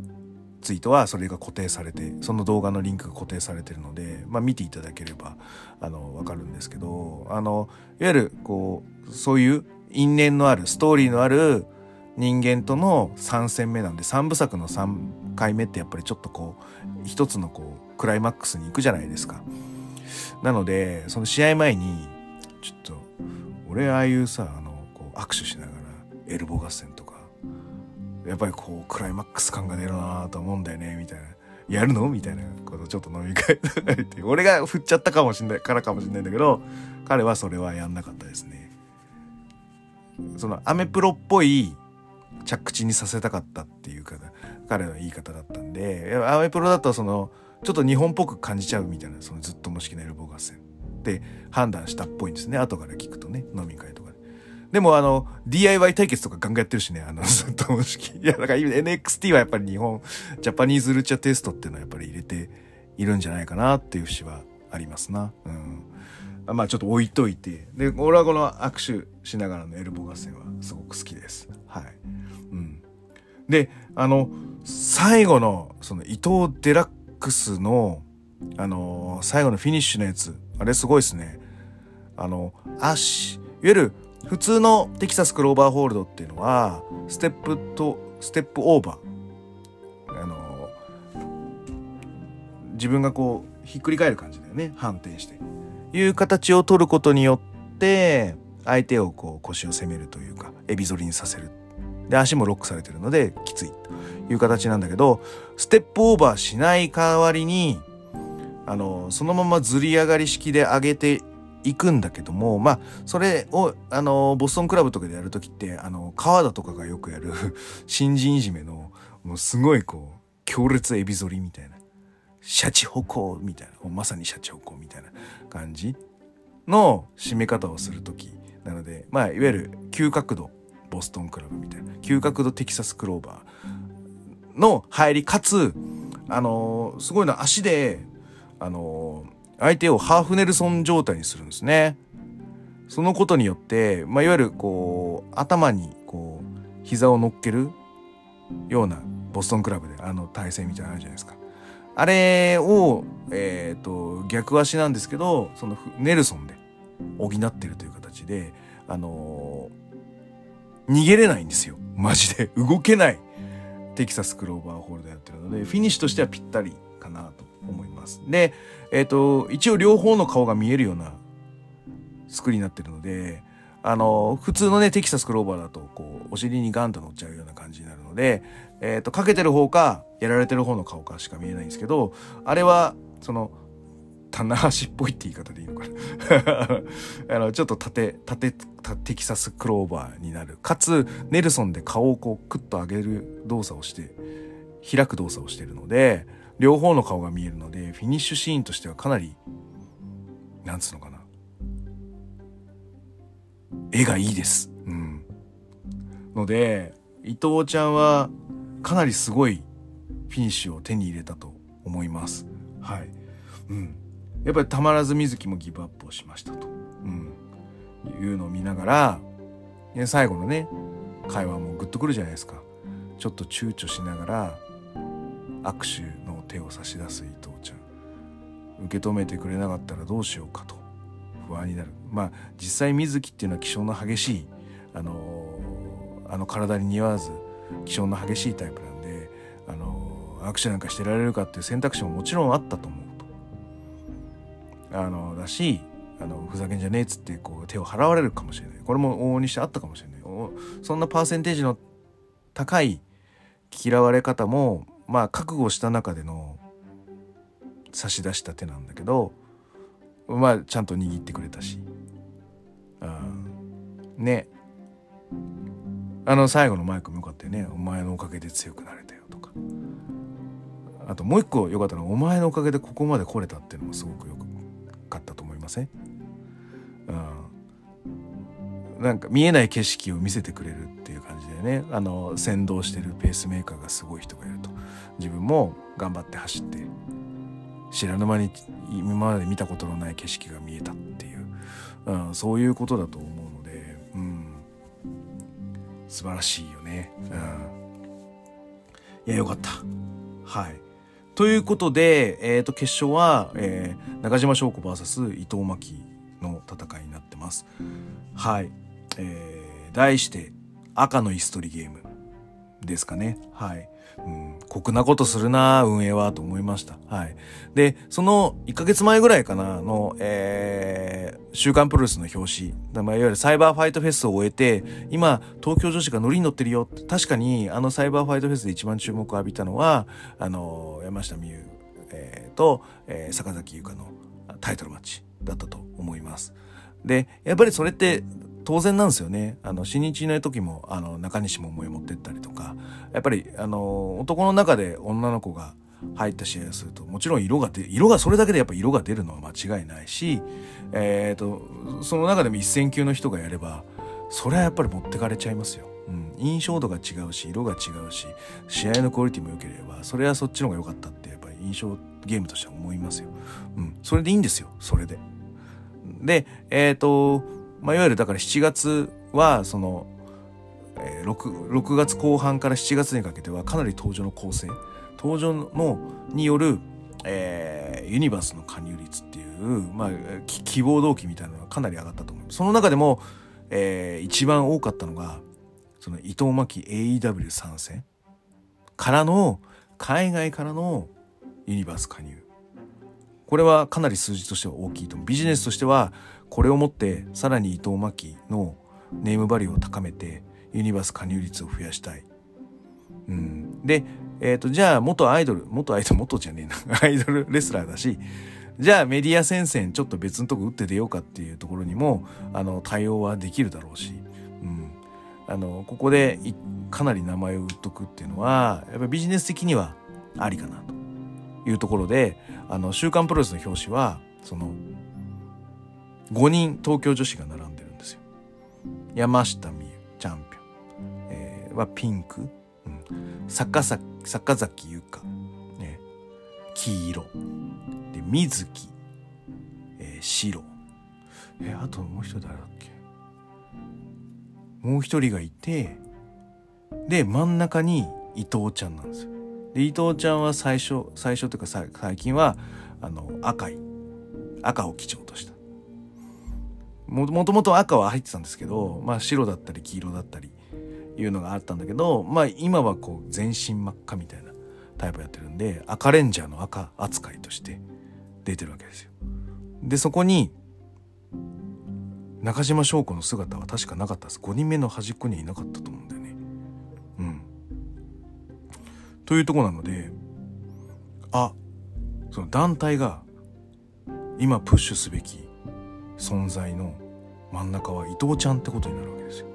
ツイートはそれが固定されてその動画のリンクが固定されてるので、まあ、見ていただければあの分かるんですけどあのいわゆるこうそういう因縁のあるストーリーのある人間との3戦目なんで3部作の3回目ってやっぱりちょっとこう一つのこうクライマックスに行くじゃないですか。なのでその試合前にちょっと俺ああいうさあのこう握手しながらエルボ合戦とかやっぱりこうクライマックス感が出るなと思うんだよねみたいな。やるの？みたいなことちょっと飲み会とか言って俺が振っちゃったかもしんないからかもしんないんだけど彼はそれはやんなかったですね。そのアメプロっぽい着地にさせたかったっていうか彼の言い方だったんでアメプロだとそのちょっと日本っぽく感じちゃうみたいなそのずっともしきなエルボー合戦って判断したっぽいんですね後から聞くとね飲み会とかで。でもあの DIY 対決とかガンガンやってるしねあのずっともしきいやだから NXT はやっぱり日本ジャパニーズルチャテストっていうのはやっぱり入れているんじゃないかなっていう節はありますな。うんまあちょっと置いといて。で、俺はこの握手しながらのエルボー合戦はすごく好きです。はい。うん。で、あの、最後の、その伊藤デラッの、あの最後のフィニッシュのやつ、あれすごいですね。あの、足、いわゆる普通のテキサスクローバーホールドっていうのは、ステップと、ステップオーバー。あの自分がこう、ひっくり返る感じだよね。反転して。いう形を取ることによって相手をこう腰を攻めるというかエビ反りにさせるで足もロックされてるのできついいう形なんだけどステップオーバーしない代わりにあのそのままずり上がり式で上げていくんだけどもまあそれをあのボストンクラブとかでやる時ってあの川田とかがよくやる新人いじめのもうすごいこう強烈エビ反りみたいなシャチホコみたいなまさにシャチホコみたいな感じの締め方をする時なのでまあいわゆる急角度ボストンクラブみたいな急角度テキサスクローバーの入りかつあのー、すごいの足であのー、相手をハーフネルソン状態にするんですね。そのことによって、まあ、いわゆるこう頭にこう膝を乗っけるようなボストンクラブであの体勢みたいなのあるじゃないですか。あれを、えっ、ー、と、逆足なんですけど、そのネルソンで補ってるという形で、あのー、逃げれないんですよ。マジで。動けない。テキサスクローバーホールドやってるので、フィニッシュとしてはぴったりかなと思います。で、えっ、ー、と、一応両方の顔が見えるような作りになってるので、あの、普通のね、テキサスクローバーだと、こう、お尻にガンと乗っちゃうような感じになるので、えっ、ー、と、かけてる方か、やられてる方の顔かしか見えないんですけど、あれは、その、棚橋っぽいって言い方でいいのかな あの、ちょっと縦、縦、テキサスクローバーになる。かつ、ネルソンで顔をこう、クッと上げる動作をして、開く動作をしてるので、両方の顔が見えるので、フィニッシュシーンとしてはかなり、なんつうのかな。絵がいいです。うん。ので、伊藤ちゃんは、かなりすごいフィニッシュを手に入れたと思います。はい。うん。やっぱりたまらず水木もギブアップをしましたと。うん。いうのを見ながら、最後のね、会話もグッとくるじゃないですか。ちょっと躊躇しながら、握手の手を差し出す伊藤ちゃん。受け止めてくれなかったらどうしようかと不安になる。まあ実際水木っていうのは気性の激しい、あの、あの体に似合わず気性の激しいタイプなんで、あの握手なんかしてられるかっていう選択肢ももちろんあったと思う。あのだしあのふざけんじゃねえっつってこう手を払われるかもしれない。これも往々にしてあったかもしれない。そんなパーセンテージの高い嫌われ方もまあ覚悟した中での差し出した手なんだけどまあちゃんと握ってくれたし、うん、ね。あの最後のマイクもよかったよね「お前のおかげで強くなれたよ」とか。あともう一個良かったのは「お前のおかげでここまで来れた」っていうのもすごくよくかったと思いません、うん、なんか見えない景色を見せてくれるっていう感じでね。あの先導してるペースメーカーがすごい人がいると。自分も頑張って走って知らぬ間に今まで見たことのない景色が見えたっていう、うん、そういうことだと思うので、うん、素晴らしいよね。うん、いやよかった。はい。ということで、えー、と決勝は、えー、中島翔子 VS 伊藤真希の戦いになってます。はい。えー、題して赤の椅子取りゲームですかね。はい。うん、酷なことするな運営はと思いました。はい。で、その1ヶ月前ぐらいかなの、えー、週刊プロレスの表紙、まあ、いわゆるサイバーファイトフェスを終えて、今、東京女子がノリに乗ってるよ。確かに、あのサイバーファイトフェスで一番注目を浴びたのは、あの、山下美優、えー、と、えー、坂崎優香のタイトルマッチだったと思います。で、やっぱりそれって、当然なんですよね。あの、新日いない時も、あの、中西桃江持ってったりとか、やっぱり、あの、男の中で女の子が入った試合をすると、もちろん色が出、色が、それだけでやっぱ色が出るのは間違いないし、えっ、ー、と、その中でも一戦級の人がやれば、それはやっぱり持ってかれちゃいますよ。うん。印象度が違うし、色が違うし、試合のクオリティも良ければ、それはそっちの方が良かったって、やっぱり印象ゲームとしては思いますよ。うん。それでいいんですよ。それで。で、えっ、ー、と、まあ、いわゆるだから7月はその、えー、6, 6月後半から7月にかけてはかなり登場の構成。登場のによる、えー、ユニバースの加入率っていう、まあ、希望動機みたいなのがかなり上がったと思います。その中でも、えー、一番多かったのがその伊藤真希 AEW 参戦からの海外からのユニバース加入。これはかなり数字としては大きいとビジネスとしてはこれをもってさらに伊藤真希のネームバリューを高めてユニバース加入率を増やしたい。うん、で、え、ー、とじゃあ元アイドル元アイドル 元じゃねえな。アイドルレスラーだしじゃあメディア戦線ちょっと別のとこ打って出ようかっていうところにもあの対応はできるだろうし、うん、あのここでかなり名前を売っとくっていうのはやっぱビジネス的にはありかなというところで「あの週刊プロレス」の表紙はその5人東京女子が並んでるんですよ。山下美優、チャンピオン。えー、はピンク。うん。坂崎、坂崎優香。ね。黄色。で、水木。えー、白。えー、あともう一人誰だっけ？もう一人がいて、で、真ん中に伊藤ちゃんなんですよ。で、伊藤ちゃんは最初、最初というか最近は、あの、赤い、赤を基調とした。もともと赤は入ってたんですけど、まあ、白だったり黄色だったりいうのがあったんだけど、まあ、今はこう全身真っ赤みたいなタイプやってるんで赤レンジャーの赤扱いとして出てるわけですよ。でそこに中島翔子の姿は確かなかったです5人目の端っこにはいなかったと思うんだよね。うん。というとこなのであその団体が今プッシュすべき存在の真ん中は伊藤ちゃんってことになるわけですよ。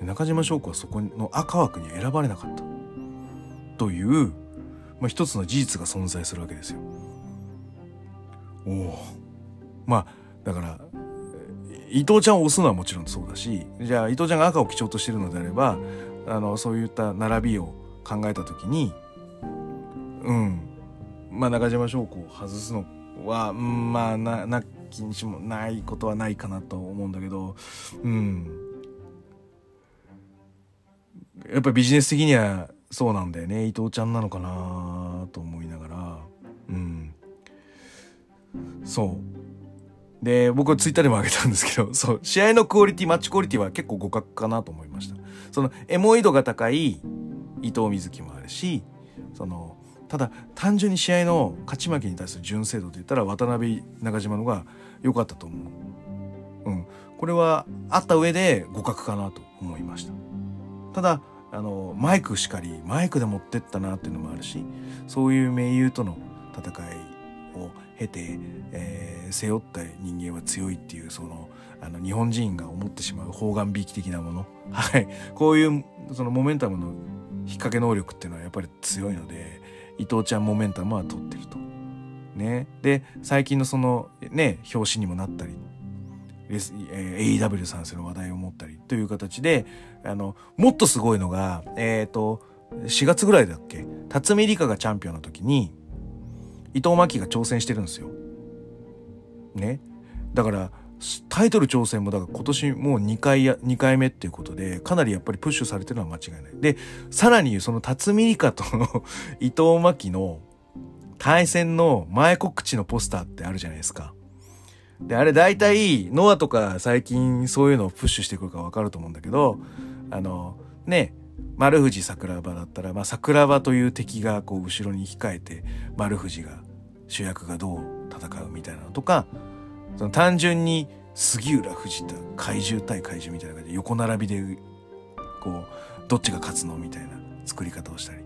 で中島翔子はそこの赤枠に選ばれなかったという、まあ、一つの事実が存在するわけですよ。おおまあだから伊藤ちゃんを押すのはもちろんそうだしじゃあ伊藤ちゃんが赤を基調としてるのであればあのそういった並びを考えた時にうんまあ中島翔子を外すのは、うん、まあなな気にしもないことはないかなと思うんだけどうん。やっぱビジネス的にはそうなんだよね。伊藤ちゃんなのかなと思いながら。うん。そう。で僕はツイッターでも上げたんですけど そう。試合のクオリティマッチクオリティは結構互角かなと思いました。そのエモい度が高い伊藤瑞希もあるしそのただ単純に試合の勝ち負けに対する純正度といったら渡辺中島のが良かったと思う。うん。これはあった上で互角かなと思いました。ただ、あの、マイクしかり、マイクで持ってったなっていうのもあるし、そういう盟友との戦いを経て、えー、背負った人間は強いっていう、その、あの、日本人が思ってしまう方眼引き的なもの。はい。こういう、そのモメンタムの引っ掛け能力っていうのはやっぱり強いので、伊藤ちゃんモメンタムは取ってると。ね、で最近のそのね表紙にもなったり、えー、AEW 参戦の話題を持ったりという形であのもっとすごいのがえっ、ー、と4月ぐらいだっけ辰巳梨花がチャンピオンの時に伊藤真希が挑戦してるんですよ。ね。だからタイトル挑戦もだから今年もう2回や、2回目っていうことで、かなりやっぱりプッシュされてるのは間違いない。で、さらにその辰巳梨花と 伊藤真希の対戦の前告知のポスターってあるじゃないですか。で、あれ大体、ノアとか最近そういうのをプッシュしてくるかわかると思うんだけど、あの、ね、丸藤桜庭だったら、まあ、桜庭という敵がこう後ろに控えて、丸藤が、主役がどう戦うみたいなのとか、その単純に杉浦藤田怪獣対怪獣みたいな感じで横並びでこうどっちが勝つのみたいな作り方をしたり。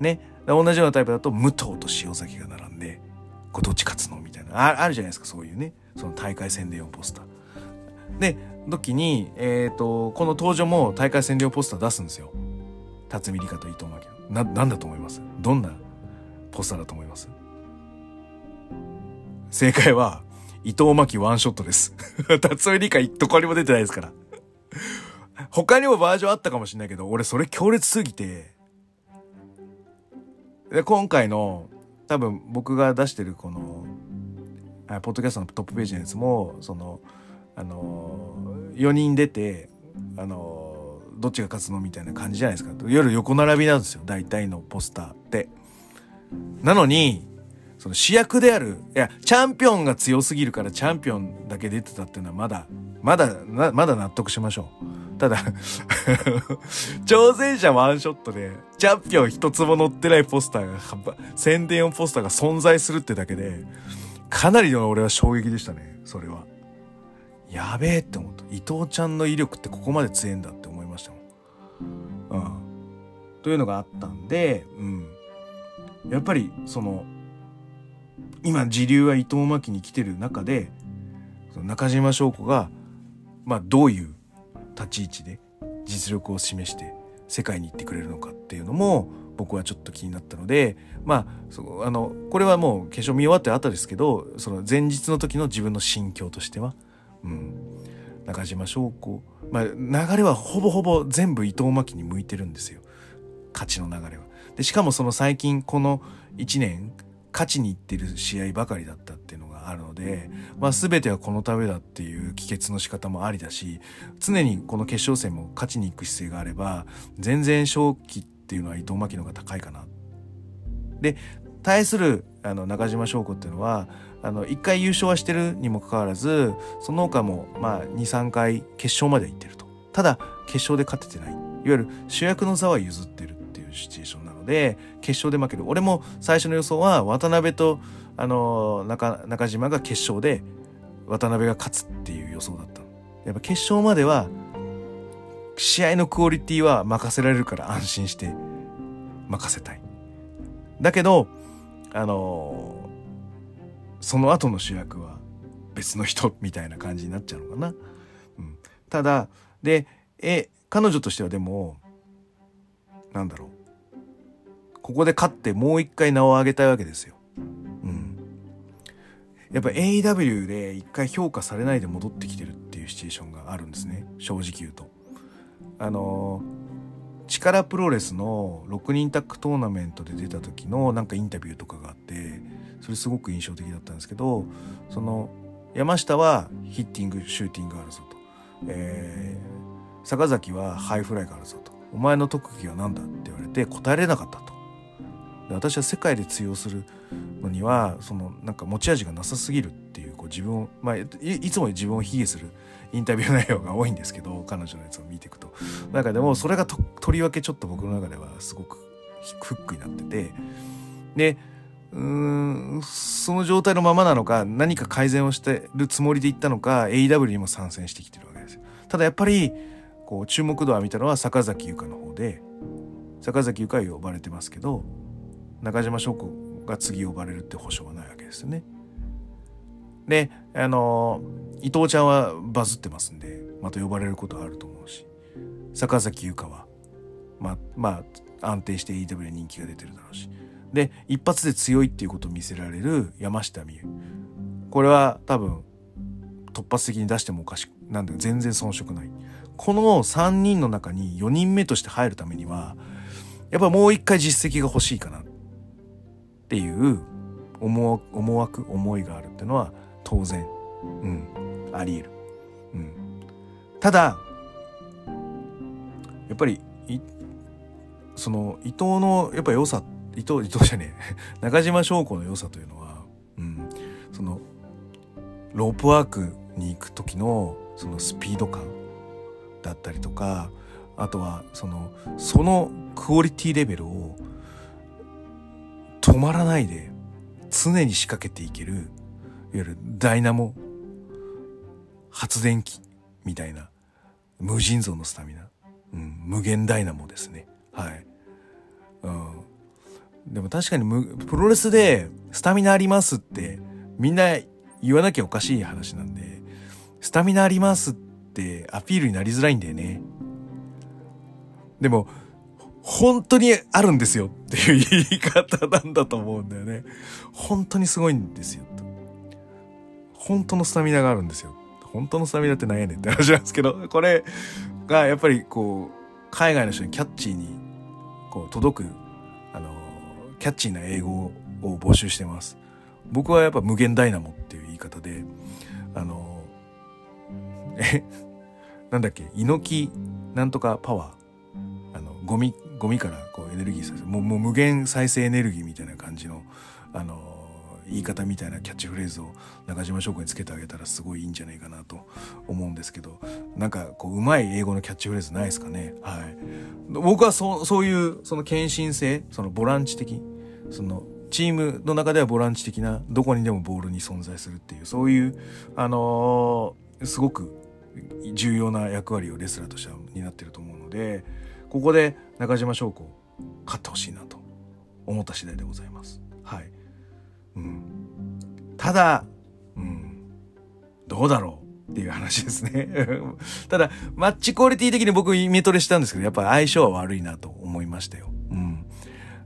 ね。同じようなタイプだと武藤と塩崎が並んでこうどっち勝つのみたいな。ああるじゃないですかそういうね。その大会宣伝用ポスター。で時に、えーと、この登場も大会宣伝用ポスター出すんですよ。辰巳梨花と伊藤真希ななんだと思います？どんなポスターだと思います？正解は伊藤真希ワンショットです。辰巳理香どこにも出てないですから。他にもバージョンあったかもしれないけど、俺それ強烈すぎて。で、今回の、多分僕が出してるこの、ポッドキャストのトップページのやつも、その、あの4人出て、あのどっちが勝つのみたいな感じじゃないですか。夜横並びなんですよ、大体のポスターって。なのに、その主役である、いや、チャンピオンが強すぎるからチャンピオンだけ出てたっていうのはまだ、まだ、まだ納得しましょう。ただ 挑戦者ワンショットで、チャンピオン一つも載ってないポスターが、宣伝用ポスターが存在するってだけで、かなりの俺は衝撃でしたね、それは。やべえって思った。伊藤ちゃんの威力ってここまで強いんだって思いましたもん。うん。というのがあったんで、うん。やっぱり、その、今時流は伊藤真希に来てる中で中島翔子が、まあ、どういう立ち位置で実力を示して世界に行ってくれるのかっていうのも僕はちょっと気になったのでまああのこれはもう化粧見終わって後ですけどその前日の時の自分の心境としては、うん、中島翔子、まあ、流れはほぼほぼ全部伊藤真希に向いてるんですよ勝ちの流れは。でしかもその最近この1年勝ちにいってる試合ばかりだったっていうのがあるので、まあ、全てはこのためだっていう帰結の仕方もありだし常にこの決勝戦も勝ちに行く姿勢があれば全然勝機っていうのは伊藤真希の方が高いかな。で対するあの中島翔子っていうのはあの1回優勝はしてるにもかかわらずその他もまあ23回決勝まで行ってると。ただ決勝で勝ててない。いわゆる主役の座は譲ってるっていうシチュエーションなので決勝で負ける。俺も最初の予想は渡辺とあの中中島が決勝で渡辺が勝つっていう予想だったやっぱ決勝までは試合のクオリティは任せられるから安心して任せたい。だけどあのその後の主役は別の人みたいな感じになっちゃうのかな、うん、ただでえ彼女としてはでもなんだろう。ここで勝ってもう一回名を上げたいわけですよ。うん。やっぱ AEW で一回評価されないで戻ってきてるっていうシチュエーションがあるんですね。正直言うと。あの力プロレスの6人タッグトーナメントで出た時のなんかインタビューとかがあってそれすごく印象的だったんですけどその山下はヒッティングシューティングあるぞと、えー、坂崎はハイフライがあるぞとお前の特技は何だって言われて答えれなかったと私は世界で通用するのにはそのなんか持ち味がなさすぎるっていうこう自分を、まあ、いつも自分を卑下するインタビュー内容が多いんですけど彼女のやつを見ていくとなんかでもそれがととりわけちょっと僕の中ではすごくフックになっててでうーんその状態のままなのか何か改善をしてるつもりでいったのか AW にも参戦してきてるわけですよ。ただやっぱりこう注目度を浴びたのは坂崎優香の方で坂崎優香は呼ばれてますけど中島翔子が次呼ばれるって保証はないわけですよね。であの伊藤ちゃんはバズってますんでまた呼ばれることはあると思うし坂崎優香はままあ安定して EW 人気が出てるだろうし。で一発で強いっていうことを見せられる山下美夢これは多分突発的に出してもおかしくなんだか全然遜色ない。この3人の中に4人目として入るためにはやっぱもう一回実績が欲しいかなっていう思思惑思いがあるっていうのは当然、うん、あり得る、うん、ただやっぱりその伊藤のやっぱ良さ伊藤伊藤じゃねえ。中島翔子の良さというのは、うん、そのロープワークに行く時のそのスピード感だったりとかあとはそのそのクオリティレベルを止まらないで常に仕掛けていけるいわゆるダイナモ発電機みたいな無尽蔵のスタミナ、うん、無限ダイナモですね。はい、うん、でも確かにプロレスでスタミナありますってみんな言わなきゃおかしい話なんでスタミナありますってアピールになりづらいんだよね。でも本当にあるんですよっていう言い方なんだと思うんだよね。本当にすごいんですよ本当のスタミナがあるんですよ。本当のスタミナって何やねんって話なんですけどこれがやっぱりこう海外の人にキャッチーにこう届くあのキャッチーな英語を募集してます。僕はやっぱ無限ダイナモっていう言い方であのえなんだっけ猪木なんとかパワー。ゴミゴミからこうエネルギーさせもうもう無限再生エネルギーみたいな感じのあの言い方みたいなキャッチフレーズを中島翔子につけてあげたらすごいいいんじゃないかなと思うんですけどなんかこううまい英語のキャッチフレーズないですかね？はい。僕はそうそういうその献身性そのボランチ的そのチームの中ではボランチ的などこにでもボールに存在するっていうそういうあのー、すごく重要な役割をレスラーとしては担ってると思うのでここで中島翔子勝ってほしいなと思った次第でございます。はい。うん。ただ、うん。どうだろうっていう話ですね。ただ、マッチクオリティ的に僕イメトレしたんですけど、やっぱり相性は悪いなと思いましたよ。うん。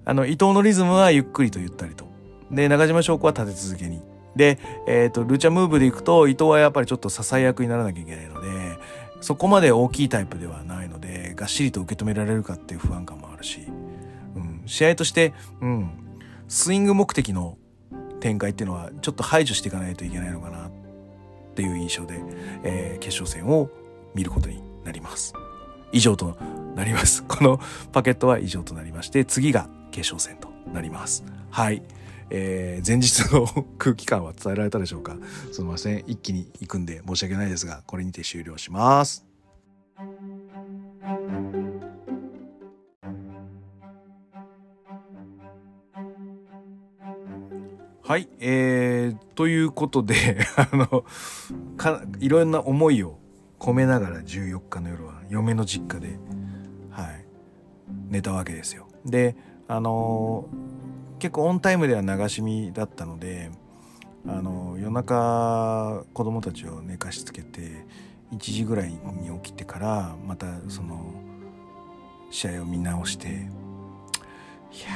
あの、伊藤のリズムはゆっくりとゆったりと。で、中島翔子は立て続けに。で、えっ、ー、と、ルチャムーブでいくと、伊藤はやっぱりちょっと支え役にならなきゃいけないので、そこまで大きいタイプではないのでがっしりと受け止められるかっていう不安感もあるし、うん、試合として、うん、スイング目的の展開っていうのはちょっと排除していかないといけないのかなっていう印象で、えー、決勝戦を見ることになります。以上となります。このパケットは以上となりまして次が決勝戦となります。はい。えー、前日の空気感は伝えられたでしょうか？すみません一気に行くんで申し訳ないですがこれにて終了しますはい、えー、ということで あのかいろんな思いを込めながら14日の夜は嫁の実家で、はい、寝たわけですよ。であのー結構オンタイムでは流し見だったのであの夜中子供たちを寝かしつけて1時ぐらいに起きてからまたその試合を見直していや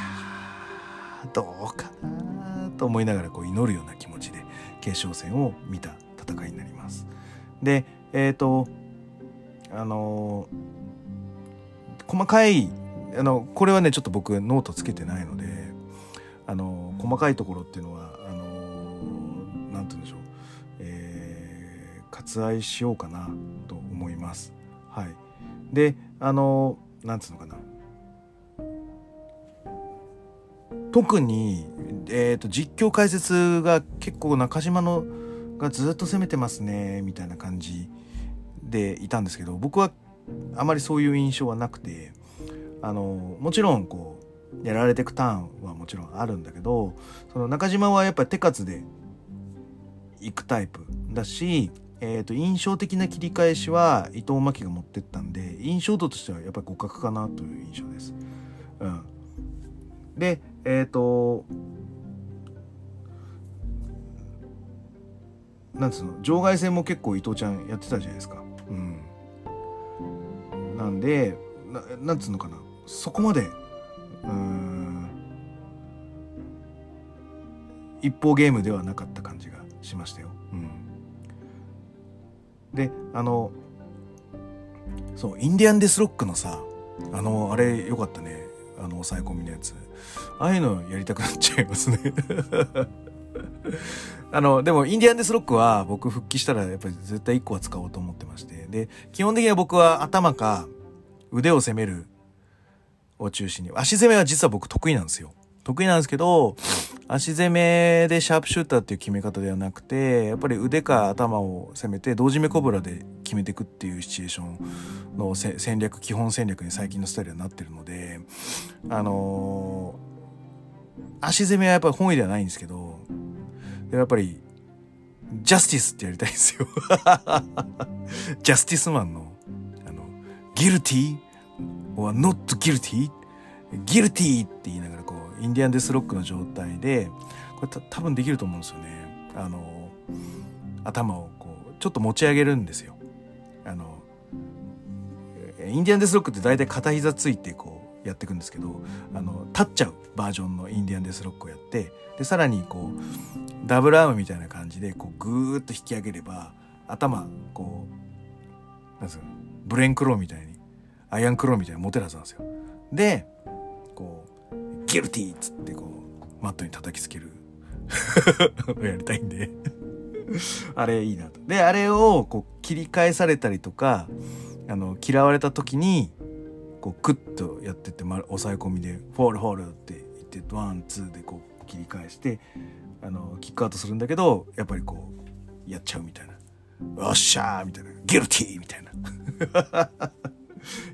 どうかなと思いながらこう祈るような気持ちで決勝戦を見た戦いになります。でえっ、ー、とあの細かいあのこれはねちょっと僕ノートつけてないのであの細かいところっていうのはあのなんて言うんでしょう、割愛しようかなと思います。はい、であのなんつうのかな特に、えーと、実況解説が結構中島のがずっと攻めてますねみたいな感じでいたんですけど僕はあまりそういう印象はなくてあのもちろんこうやられてくターンはもちろんあるんだけどその中島はやっぱり手数で行くタイプだし、えー、と印象的な切り返しは伊藤真希が持ってったんで印象度としてはやっぱり互角かなという印象です。うん、でえっ、ー、となんつうの場外戦も結構伊藤ちゃんやってたじゃないですか。うん、なんでななんつうのかなそこまでうん一方ゲームではなかった感じがしましたよ。であのそうインディアンデスロックのさあのあれよかったねあの抑え込みのやつああいうのやりたくなっちゃいますね あの、でも、インディアンデスロックは僕復帰したらやっぱり絶対1個は使おうと思ってまして。で、基本的には僕は頭か腕を攻めるを中心に。足攻めは実は僕得意なんですよ。得意なんですけど、足攻めでシャープシューターっていう決め方ではなくて、やっぱり腕か頭を攻めて、同時目コブラで決めていくっていうシチュエーションの戦略、基本戦略に最近のスタイルになってるので、あのー、足攻めはやっぱり本意ではないんですけど、やっぱり、ジャスティスってやりたいんですよ。ジャスティスマンの、あの、ギルティ or not guilty ギルティって言いながらインディアンデスロックの状態でこれ多分できると思うんですよね。あの頭をこうちょっと持ち上げるんですよ。あのインディアンデスロックって大体片膝ついてこうやっていくんですけどあの立っちゃうバージョンのインディアンデスロックをやってでさらにこうダブルアームみたいな感じでこうグーッと引き上げれば頭こうなんですかブレーンクローみたいにアイアンクローみたいな持てるはずなんですよ。でギルティーっつってこうマットに叩きつける やりたいんで あれいいなと。で、あれをこう切り返されたりとか、あの、嫌われた時に、こうクッとやってって、ま、抑え込みで、フォールフォールって言って、ワン、ツーでこう切り返して、あの、キックアウトするんだけど、やっぱりこう、やっちゃうみたいな。よっしゃーみたいな。ギルティーみたいな。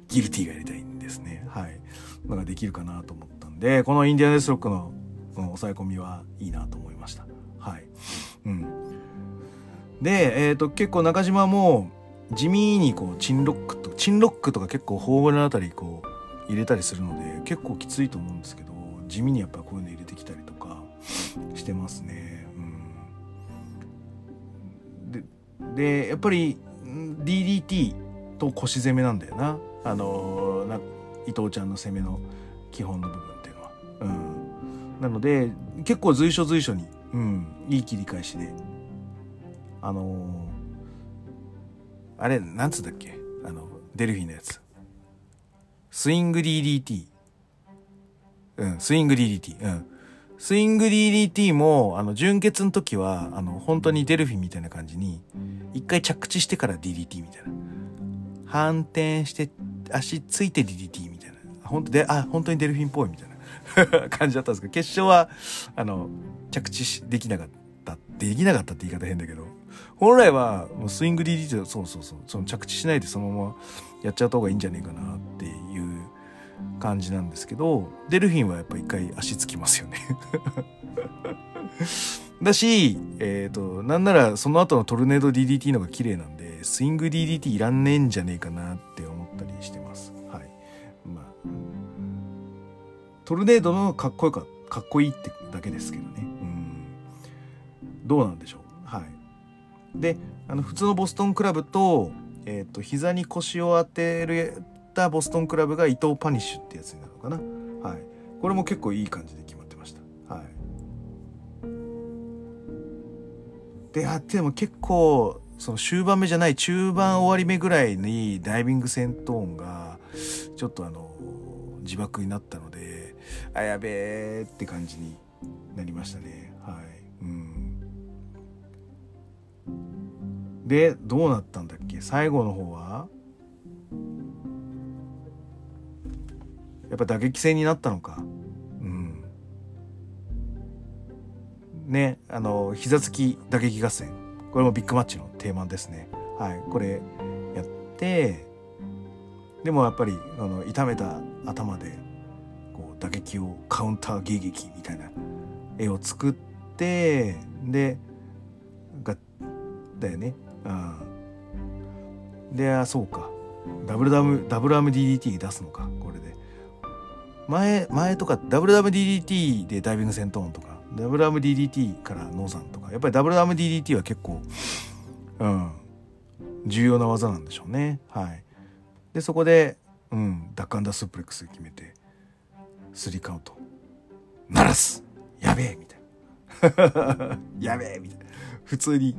ギルティーがやりたいんですね。はい。のができるかなと思ったんで、このインディアンデスロックのこの抑え込みはいいなと思いました。はい。うん。で、えっ、ー、と、結構中島も地味にこう、チンロックと、チンロックとか結構ホームランあたりこう、入れたりするので、結構きついと思うんですけど、地味にやっぱこういうの入れてきたりとかしてますね。うん。で、で、やっぱり DDT と腰攻めなんだよな。あのな伊藤ちゃんの攻めの基本の部分う。ん、なので結構随所随所に、うん、いい切り返しで。あのー、あれなんつうんだっけ？あのデルフィンのやつ。スイング DDT うんスイング DDT うん。スイング DDT もあの純潔の時はあの本当にデルフィンみたいな感じに一回着地してから DDT みたいな。反転して足ついて DDT みたいな。本当で、あ、本当にデルフィンっぽいみたいな。感じだったんですけど、決勝は、あの、着地できなかった。できなかったって言い方変だけど、本来は、もうスイング DDT そうそうそう、その着地しないでそのままやっちゃった方がいいんじゃねえかなっていう感じなんですけど、デルフィンはやっぱ一回足つきますよね だし、えっ、ー、と、なんならその後のトルネード DDT のが綺麗なんで、スイング DDT いらんねえんじゃねえかなって思ったりしてトルネードのかっこよか、かっこいいってだけですけどね。うん。どうなんでしょう？はい。で、あの、普通のボストンクラブと、えっ、ー、と、膝に腰を当てるたボストンクラブが伊藤パニッシュってやつになるのかな。はい。これも結構いい感じで決まってました。はい。で、あっても結構、その終盤目じゃない中盤終わり目ぐらいにダイビング戦闘音がちょっとあの自爆になったのであやべえって感じになりましたね。はい。うん。でどうなったんだっけ？最後の方は？やっぱ打撃戦になったのか。うん。ねあの膝つき打撃合戦。これもビッグマッチのテーマですね。はい、これやってでもやっぱりあの痛めた頭で打撃をカウンター迎撃みたいな絵を作ってでがだよね。うん、であそうか。ダブルダムダブルアム DDT 出すのかこれで。前前とかダブルダム DDT でダイビング戦闘音とかダブルアーム DDT からノーザンとかやっぱりダブルアーム DDT は結構うん。重要な技なんでしょうね。はい。でそこでうん。ダックアンダスープレックス決めて。スリーカウント鳴らす。やべえみたいな。やべえみたいな。普通に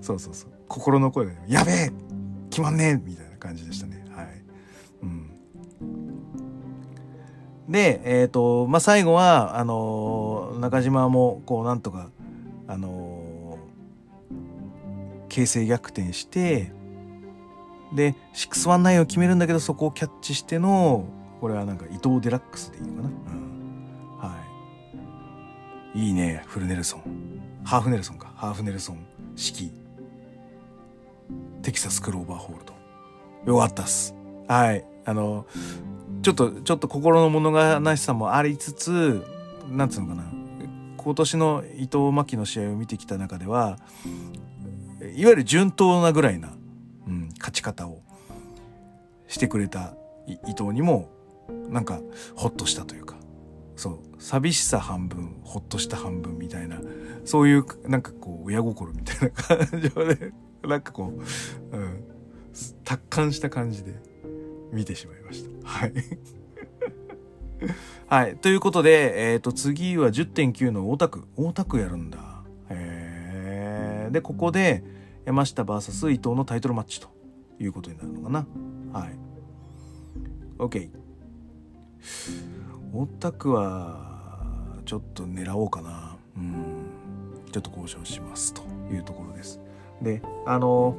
そうそうそう。心の声が、やべえ決まんねえみたいな感じでしたね。はい、うん、でえっ、ー、とまあ最後はあのー、中島もこうなんとかあのー、形勢逆転してで619を決めるんだけどそこをキャッチしてのこれはなんか伊藤デラックスでいいのかな、うん、はい。いいねフルネルソン。ハーフネルソンか。ハーフネルソン式。テキサスクローバーホールド。よかったっす。はい。あのちょっとちょっと心の物悲しさもありつつなんつうのかな。今年の伊藤真希の試合を見てきた中ではいわゆる順当なぐらいな、うん、勝ち方をしてくれた伊藤にもなんかホッとしたというかそう寂しさ半分ほっとした半分みたいなそういうなんかこう親心みたいな感情で なんかこう、うん、達観した感じで見てしまいました。はい。はい。ということで、えっ、ー、と、次は10.9の大田区。大田区やるんだ。へえ。で、ここで、山下 VS 伊藤のタイトルマッチということになるのかな。はい。OK。大田区は、ちょっと狙おうかな。うん。ちょっと交渉しますというところです。であの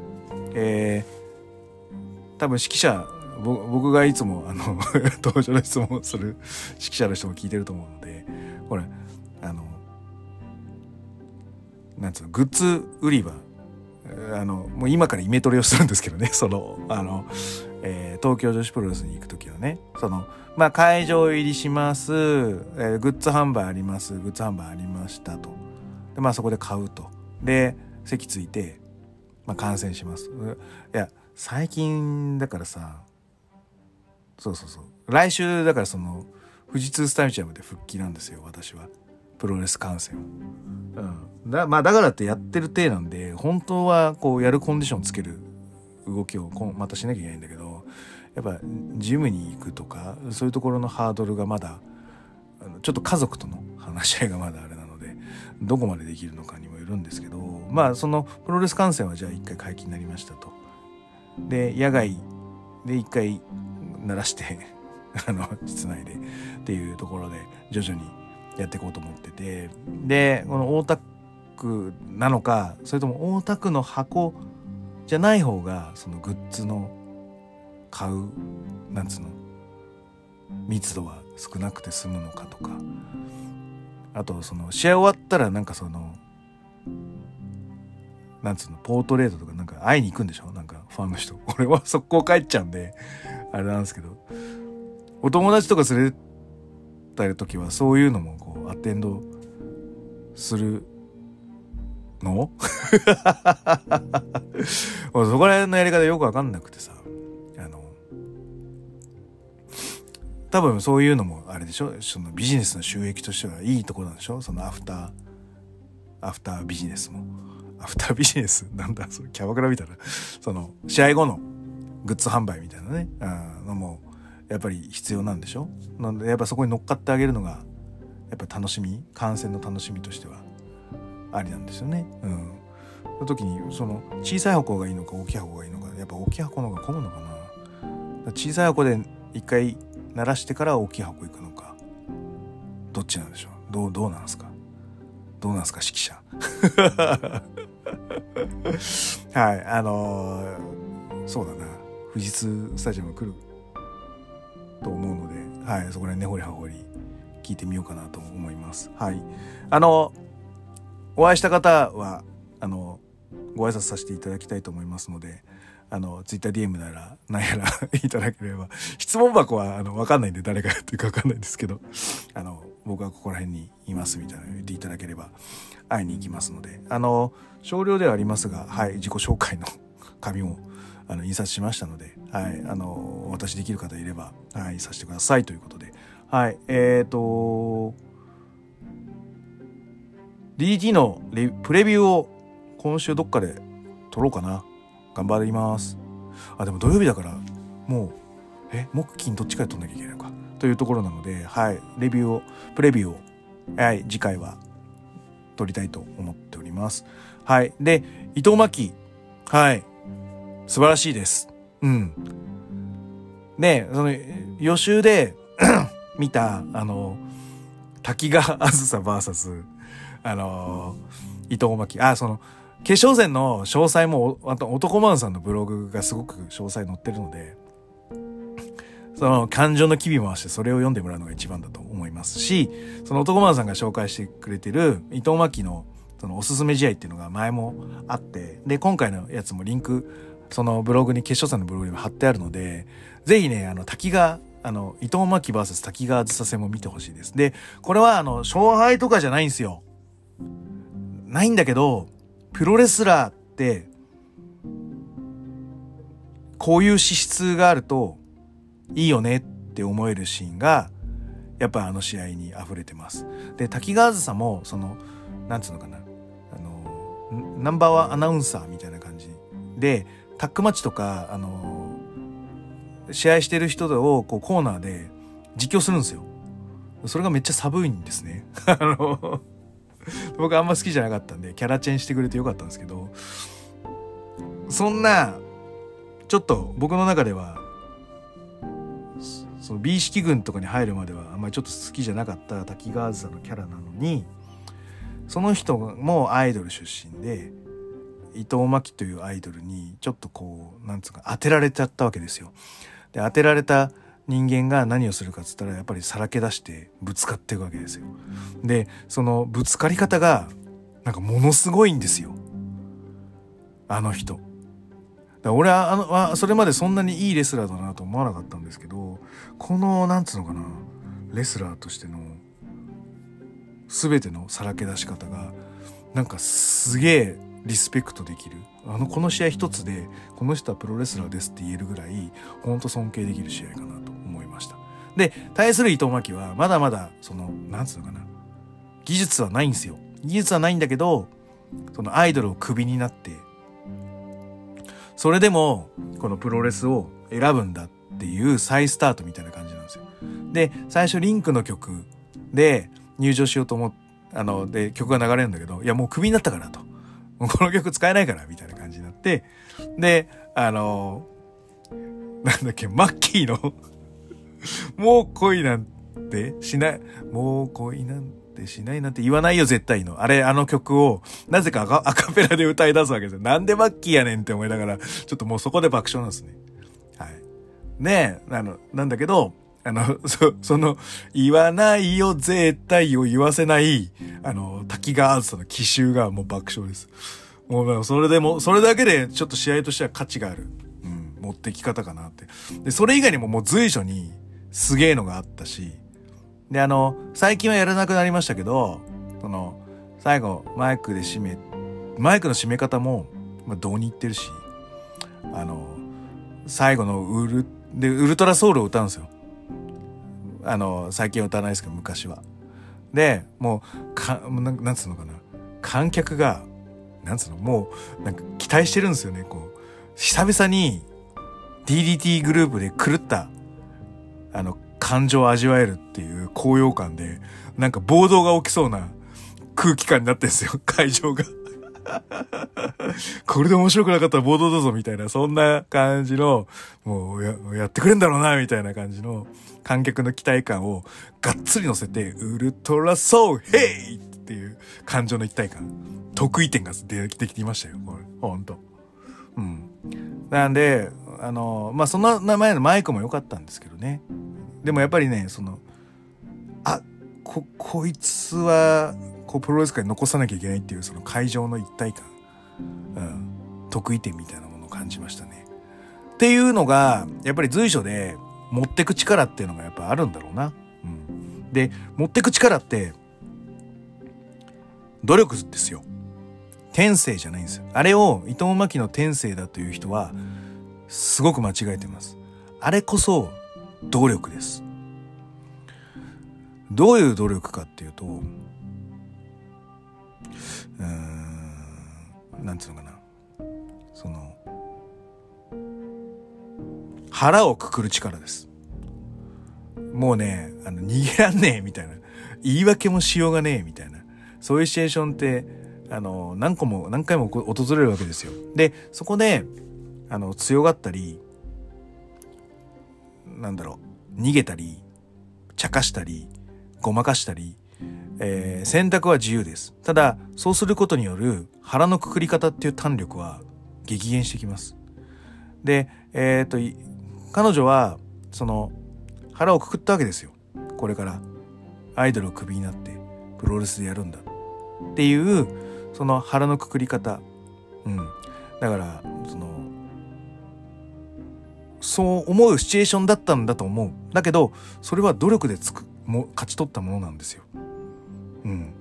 えー、多分指揮者僕がいつもあの 登場の質問をする指揮者の人も聞いてると思うのでこれあのなんつうのグッズ売り場あのもう今からイメトレをするんですけどねそのあの、えー、東京女子プロレスに行く時はねそのまあ会場入りします、えー、グッズ販売ありますグッズ販売ありましたとでまあそこで買うとで席ついてまあ、感染します。いや、最近だからさ、そうそうそう。来週だからその、富士通スタジアムで復帰なんですよ、私は。プロレス観戦。うん。だまあ、だからってやってる体なんで、本当はこう、やるコンディションつける動きをまたしなきゃいけないんだけど、やっぱ、ジムに行くとか、そういうところのハードルがまだ、ちょっと家族との話し合いがまだあれなので、どこまでできるのかにもよるんですけど、まあそのプロレス観戦はじゃあ一回解禁になりましたと。で野外で一回鳴らして あの室内でっていうところで徐々にやっていこうと思っててでこの大田区なのかそれとも大田区の箱じゃない方がそのグッズの買うなんつうの？密度は少なくて済むのかとか。あとその試合終わったらなんかそのなんつうの？ポートレートとかなんか会いに行くんでしょ？なんかファンの人。俺は速攻帰っちゃうんであれなんですけど。お友達とか連れたり時はそういうのもこうアテンドするの？そこら辺のやり方よくわかんなくてさ。多分そういうのもあれでしょ？そのビジネスの収益としてはいいところなんでしょ？そのアフターアフタービジネスも。アフタービジネス？なんだ、そのキャバクラみたいな、その、試合後のグッズ販売みたいなねあ、のも、やっぱり必要なんでしょ？なんで、やっぱそこに乗っかってあげるのが、やっぱ楽しみ、観戦の楽しみとしては、ありなんですよね。うん。その時に、その、小さい箱がいいのか大きい箱がいいのか、やっぱ大きい箱の方が混むのかな。小さい箱で一回鳴らしてから大きい箱行くのか。どっちなんでしょう？どう、どうなんですか？どうなんですか指揮者？はい、あのー、そうだな。富士通スタジアム来ると思うので、はい、そこら辺根掘り葉掘り聞いてみようかなと思います。はい。あの、お会いした方は、あの、ご挨拶させていただきたいと思いますので、あの、ツイッター DM なら、何やら いただければ、質問箱は、あの、わかんないんで誰がやってるかわかんないんですけど、あの、僕はここら辺にいますみたいなの言っていただければ会いに行きますので。あの少量ではありますが、はい、自己紹介の 紙もあの印刷しましたので、はい、あのお渡しできる方いれば、はい、させてください。ということで。はいえっ、ー、と DT のプレビューを今週どっかで撮ろうかな。頑張りますあでも土曜日だからもうえ木金どっちかで撮んなきゃいけないのかというところなので、はい、レビューを、プレビューを、はい、次回は撮りたいと思っております。はい。で、伊藤真希。はい。素晴らしいです。うん。で、その、予習で 見た、あの、滝川あずさ VS、あの、伊藤真希。あ、その、決勝戦の詳細も、あと男マンさんのブログがすごく詳細載ってるので、その感情の機微回してそれを読んでもらうのが一番だと思いますし、その男マンさんが紹介してくれてる伊藤真希のそのおすすめ試合っていうのが前もあって、で、今回のやつもリンク、そのブログに、決勝戦のブログにも貼ってあるので、ぜひね、あの、滝が、あの、伊藤真希 VS 滝川ずさ戦も見てほしいです。で、これはあの、勝敗とかじゃないんですよ。ないんだけど、プロレスラーって、こういう資質があるといいよねって思えるシーンが、やっぱあの試合に溢れてます。で、滝川ずさも、その、なんつうのかな、あの、ナンバーワンアナウンサーみたいな感じで、タックマッチとか、あの、試合してる人をこうコーナーで実況するんですよ。それがめっちゃ寒いんですね。あの、僕あんま好きじゃなかったんで、キャラチェンしてくれてよかったんですけど、そんな、ちょっと僕の中では、その美意識軍とかに入るまではあんまりちょっと好きじゃなかった滝川梓のキャラなのに、その人もアイドル出身で、伊藤真希というアイドルにちょっとこう、なんつうか当てられちゃったわけですよ。で、当てられた人間が何をするかっつったらやっぱりさらけ出してぶつかっていくわけですよ。で、そのぶつかり方がなんかものすごいんですよ。あの人。だ俺はあのはそれまでそんなにいいレスラーだなと思わなかったんですけどこのなんつうのかなレスラーとしての全てのさらけ出し方がなんかすげえリスペクトできるあのこの試合一つでこの人はプロレスラーですって言えるぐらいほんと尊敬できる試合かなと思いました。で対する伊藤真希はまだまだそのなんつうのかな技術はないんですよ。技術はないんだけどそのアイドルをクビになってそれでもこのプロレスを選ぶんだっていう再スタートみたいな感じなんですよ。で最初リンクの曲で入場しようと思っあので曲が流れるんだけどいやもうクビになったからと。この曲使えないからみたいな感じになってであのなんだっけマッキーのもう恋なんてしないもう恋なんてしないなんて言わないよ絶対の。あれあの曲をなぜかアカアカペラで歌い出すわけですよ。なんでマッキーやねんって思いながらちょっともうそこで爆笑なんですね。はい。ねえあのなんだけどあの、そ、その、言わないよ、絶対を言わせない、あの、滝川あずさの奇襲がもう爆笑です。もう、それでも、それだけでちょっと試合としては価値がある、うん、持ってき方かなって。で、それ以外にももう随所にすげえのがあったし、で、あの、最近はやらなくなりましたけど、その、最後、マイクで締め、マイクの締め方も、まあ、どうに言ってるし、あの、最後のウル、で、ウルトラソウルを歌うんですよ。あの、最近は歌わないですけど、昔は。で、もう、か、なんなんつうのかな。観客が、なんつうの、もう、なんか期待してるんですよね、こう。久々に DDT グループで狂った、あの、感情を味わえるっていう高揚感で、なんか暴動が起きそうな空気感になってんですよ、会場が。これで面白くなかったら暴動だぞみたいな、そんな感じの、もうややってくれんだろうな、みたいな感じの観客の期待感をがっつり乗せて、ウルトラソウヘイっていう感情の一体感、得意点が出てきていましたよ、これ。ほんと。うん。なんで、あの、まあ、その名前のマイクも良かったんですけどね。でもやっぱりね、その、あ、こ、こいつは、こう、プロレス界に残さなきゃいけないっていう、その会場の一体感、うん、得意点みたいなものを感じましたね。っていうのが、やっぱり随所で持ってく力っていうのがやっぱあるんだろうな。うん。で、持ってく力って、努力ですよ。天性じゃないんですよ。あれを伊藤真希の天性だという人は、すごく間違えてます。あれこそ努力です。どういう努力かっていうと、うーん、なんつうのかな。その、腹をくくる力です。もうね、あの、逃げらんねえみたいな。言い訳もしようがねえみたいなそういうシチュエーションってあの何個も何回も訪れるわけですよ。でそこであの強がったりなんだろう逃げたり茶化したりごまかしたり、えー、選択は自由です。ただそうすることによる腹のくくり方っていう胆力は激減してきます。でえっ、と彼女はその腹をくくったわけですよ。これからアイドルをクビになってプロレスでやるんだっていうその腹のくくり方。うん。だからそのそう思うシチュエーションだったんだと思う。だけどそれは努力でつくも勝ち取ったものなんですよ。うん。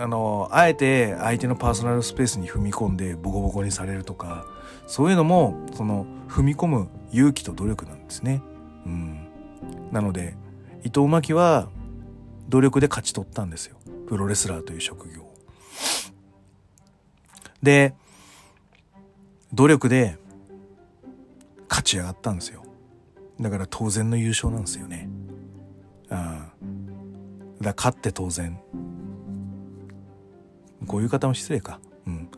あのあえて相手のパーソナルスペースに踏み込んでボコボコにされるとかそういうのもその踏み込む勇気と努力なんですね。うん、なので伊藤真希は努力で勝ち取ったんですよ。プロレスラーという職業で努力で勝ち上がったんですよ。だから当然の優勝なんですよね。ああ。だ勝って当然。こういう方も失礼か。うん。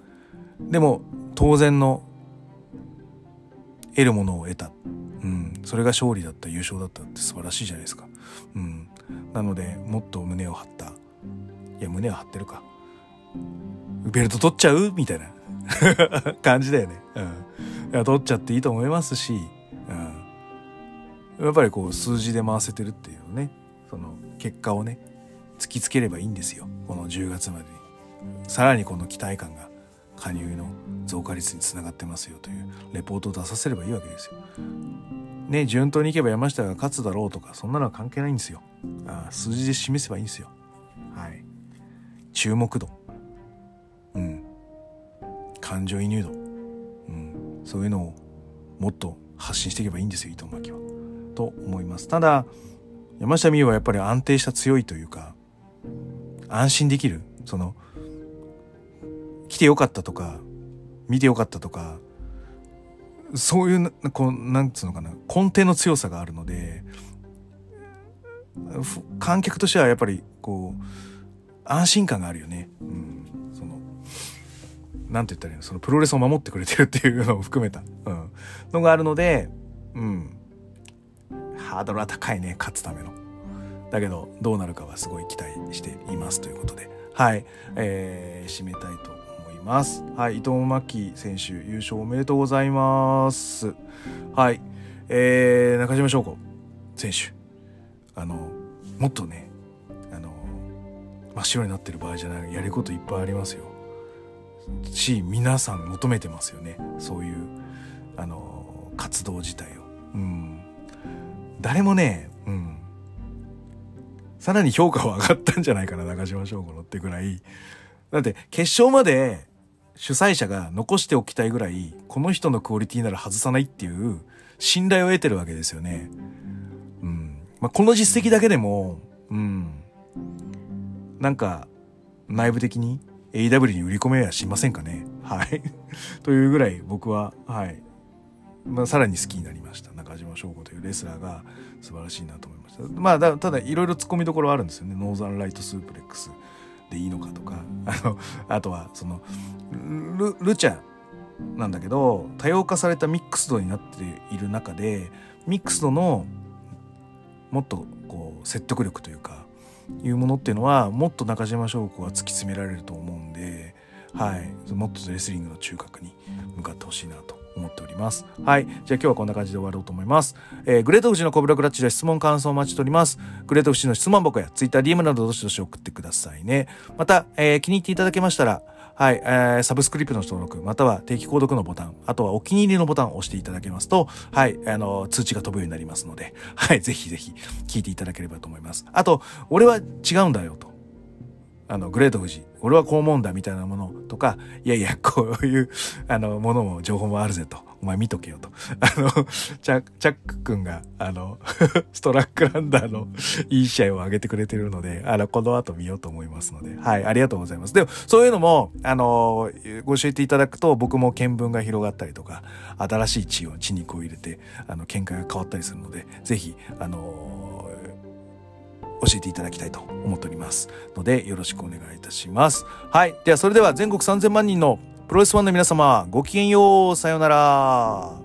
でも当然の得るものを得た。うん、それが勝利だった優勝だったって素晴らしいじゃないですか。うん、なのでもっと胸を張った。いや胸を張ってるか。ベルト取っちゃう？みたいな。感じだよね。うん、いや取っちゃっていいと思いますし、うん、やっぱりこう数字で回せてるっていうね。その結果をね突きつければいいんですよ。この10月までに。さらにこの期待感が加入の増加率につながってますよというレポートを出させればいいわけですよ。ね、順当にいけば山下が勝つだろうとか、そんなのは関係ないんですよ。あ数字で示せばいいんですよ。はい。注目度。うん。感情移入度。うん。そういうのをもっと発信していけばいいんですよ、伊藤巻は。と思います。ただ、山下美夢はやっぱり安定した強いというか、安心できる。その、来てよかったとか、見てよかったとか、そういうこうなんつうのかな根底の強さがあるので観客としてはやっぱりこう安心感があるよね。うん、そのなんて言ったらいいの？そのプロレスを守ってくれてるっていうのを含めた、うん、のがあるので、うん、ハードルは高いね勝つための。だけどどうなるかはすごい期待していますということで。はい、えー、締めたいとます。はい、伊藤真希選手優勝おめでとうございます。はい、えー、中島翔子選手、あの、もっとね、あの、真っ白になってる場合じゃない、やることいっぱいありますよ。し、皆さん求めてますよね。そういう、あの、活動自体を。うん。誰もね、うん。さらに評価は上がったんじゃないかな、中島翔子のってぐらい。だって決勝まで主催者が残しておきたいぐらいこの人のクオリティなら外さないっていう信頼を得てるわけですよね。うんまあ、この実績だけでも、うん、なんか内部的に AW に売り込めやしませんかね。はい。というぐらい僕は、はい。まあ、さらに好きになりました。中島翔子というレスラーが素晴らしいなと思いました。まあ、ただいろいろ突っ込みどころはあるんですよね。ノーザンライトスープレックス。でいいのかとか あのあとはそのルルチャなんだけど多様化されたミックスドになっている中でミックスドのもっとこう説得力というかいうものっていうのはもっと中島翔子は突き詰められると思うんで、はい、もっとレスリングの中核に向かってほしいなと思っております。はい。じゃあ今日はこんな感じで終わろうと思います。えー、グレート富士のコブラクラッチで質問感想を待ちしております。グレート富士の質問箱や Twitter、DM などどしどし送ってくださいね。また、えー、気に入っていただけましたら、はい、えー、サブスクリプトの登録、または定期購読のボタン、あとはお気に入りのボタンを押していただけますと、はい、あの、通知が飛ぶようになりますので、はい、ぜひぜひ聞いていただければと思います。あと、俺は違うんだよと。あの、グレート富士、俺はこう思うんだみたいなものとか、いやいや、こういう、あの、ものも、情報もあるぜと。お前見とけよと。あの、チャチャック君が、あの、ストラックランダーのいい試合を上げてくれてるので、あの、この後見ようと思いますので、はい、ありがとうございます。でも、そういうのも、あの、ご教えていただくと、僕も見聞が広がったりとか、新しい血を、血肉を入れて、あの、見解が変わったりするので、ぜひ、あの、教えていただきたいと思っておりますのでよろしくお願いいたします。はい。ではそれでは全国3000万人のプロレスファンの皆様ごきげんよう。さようなら。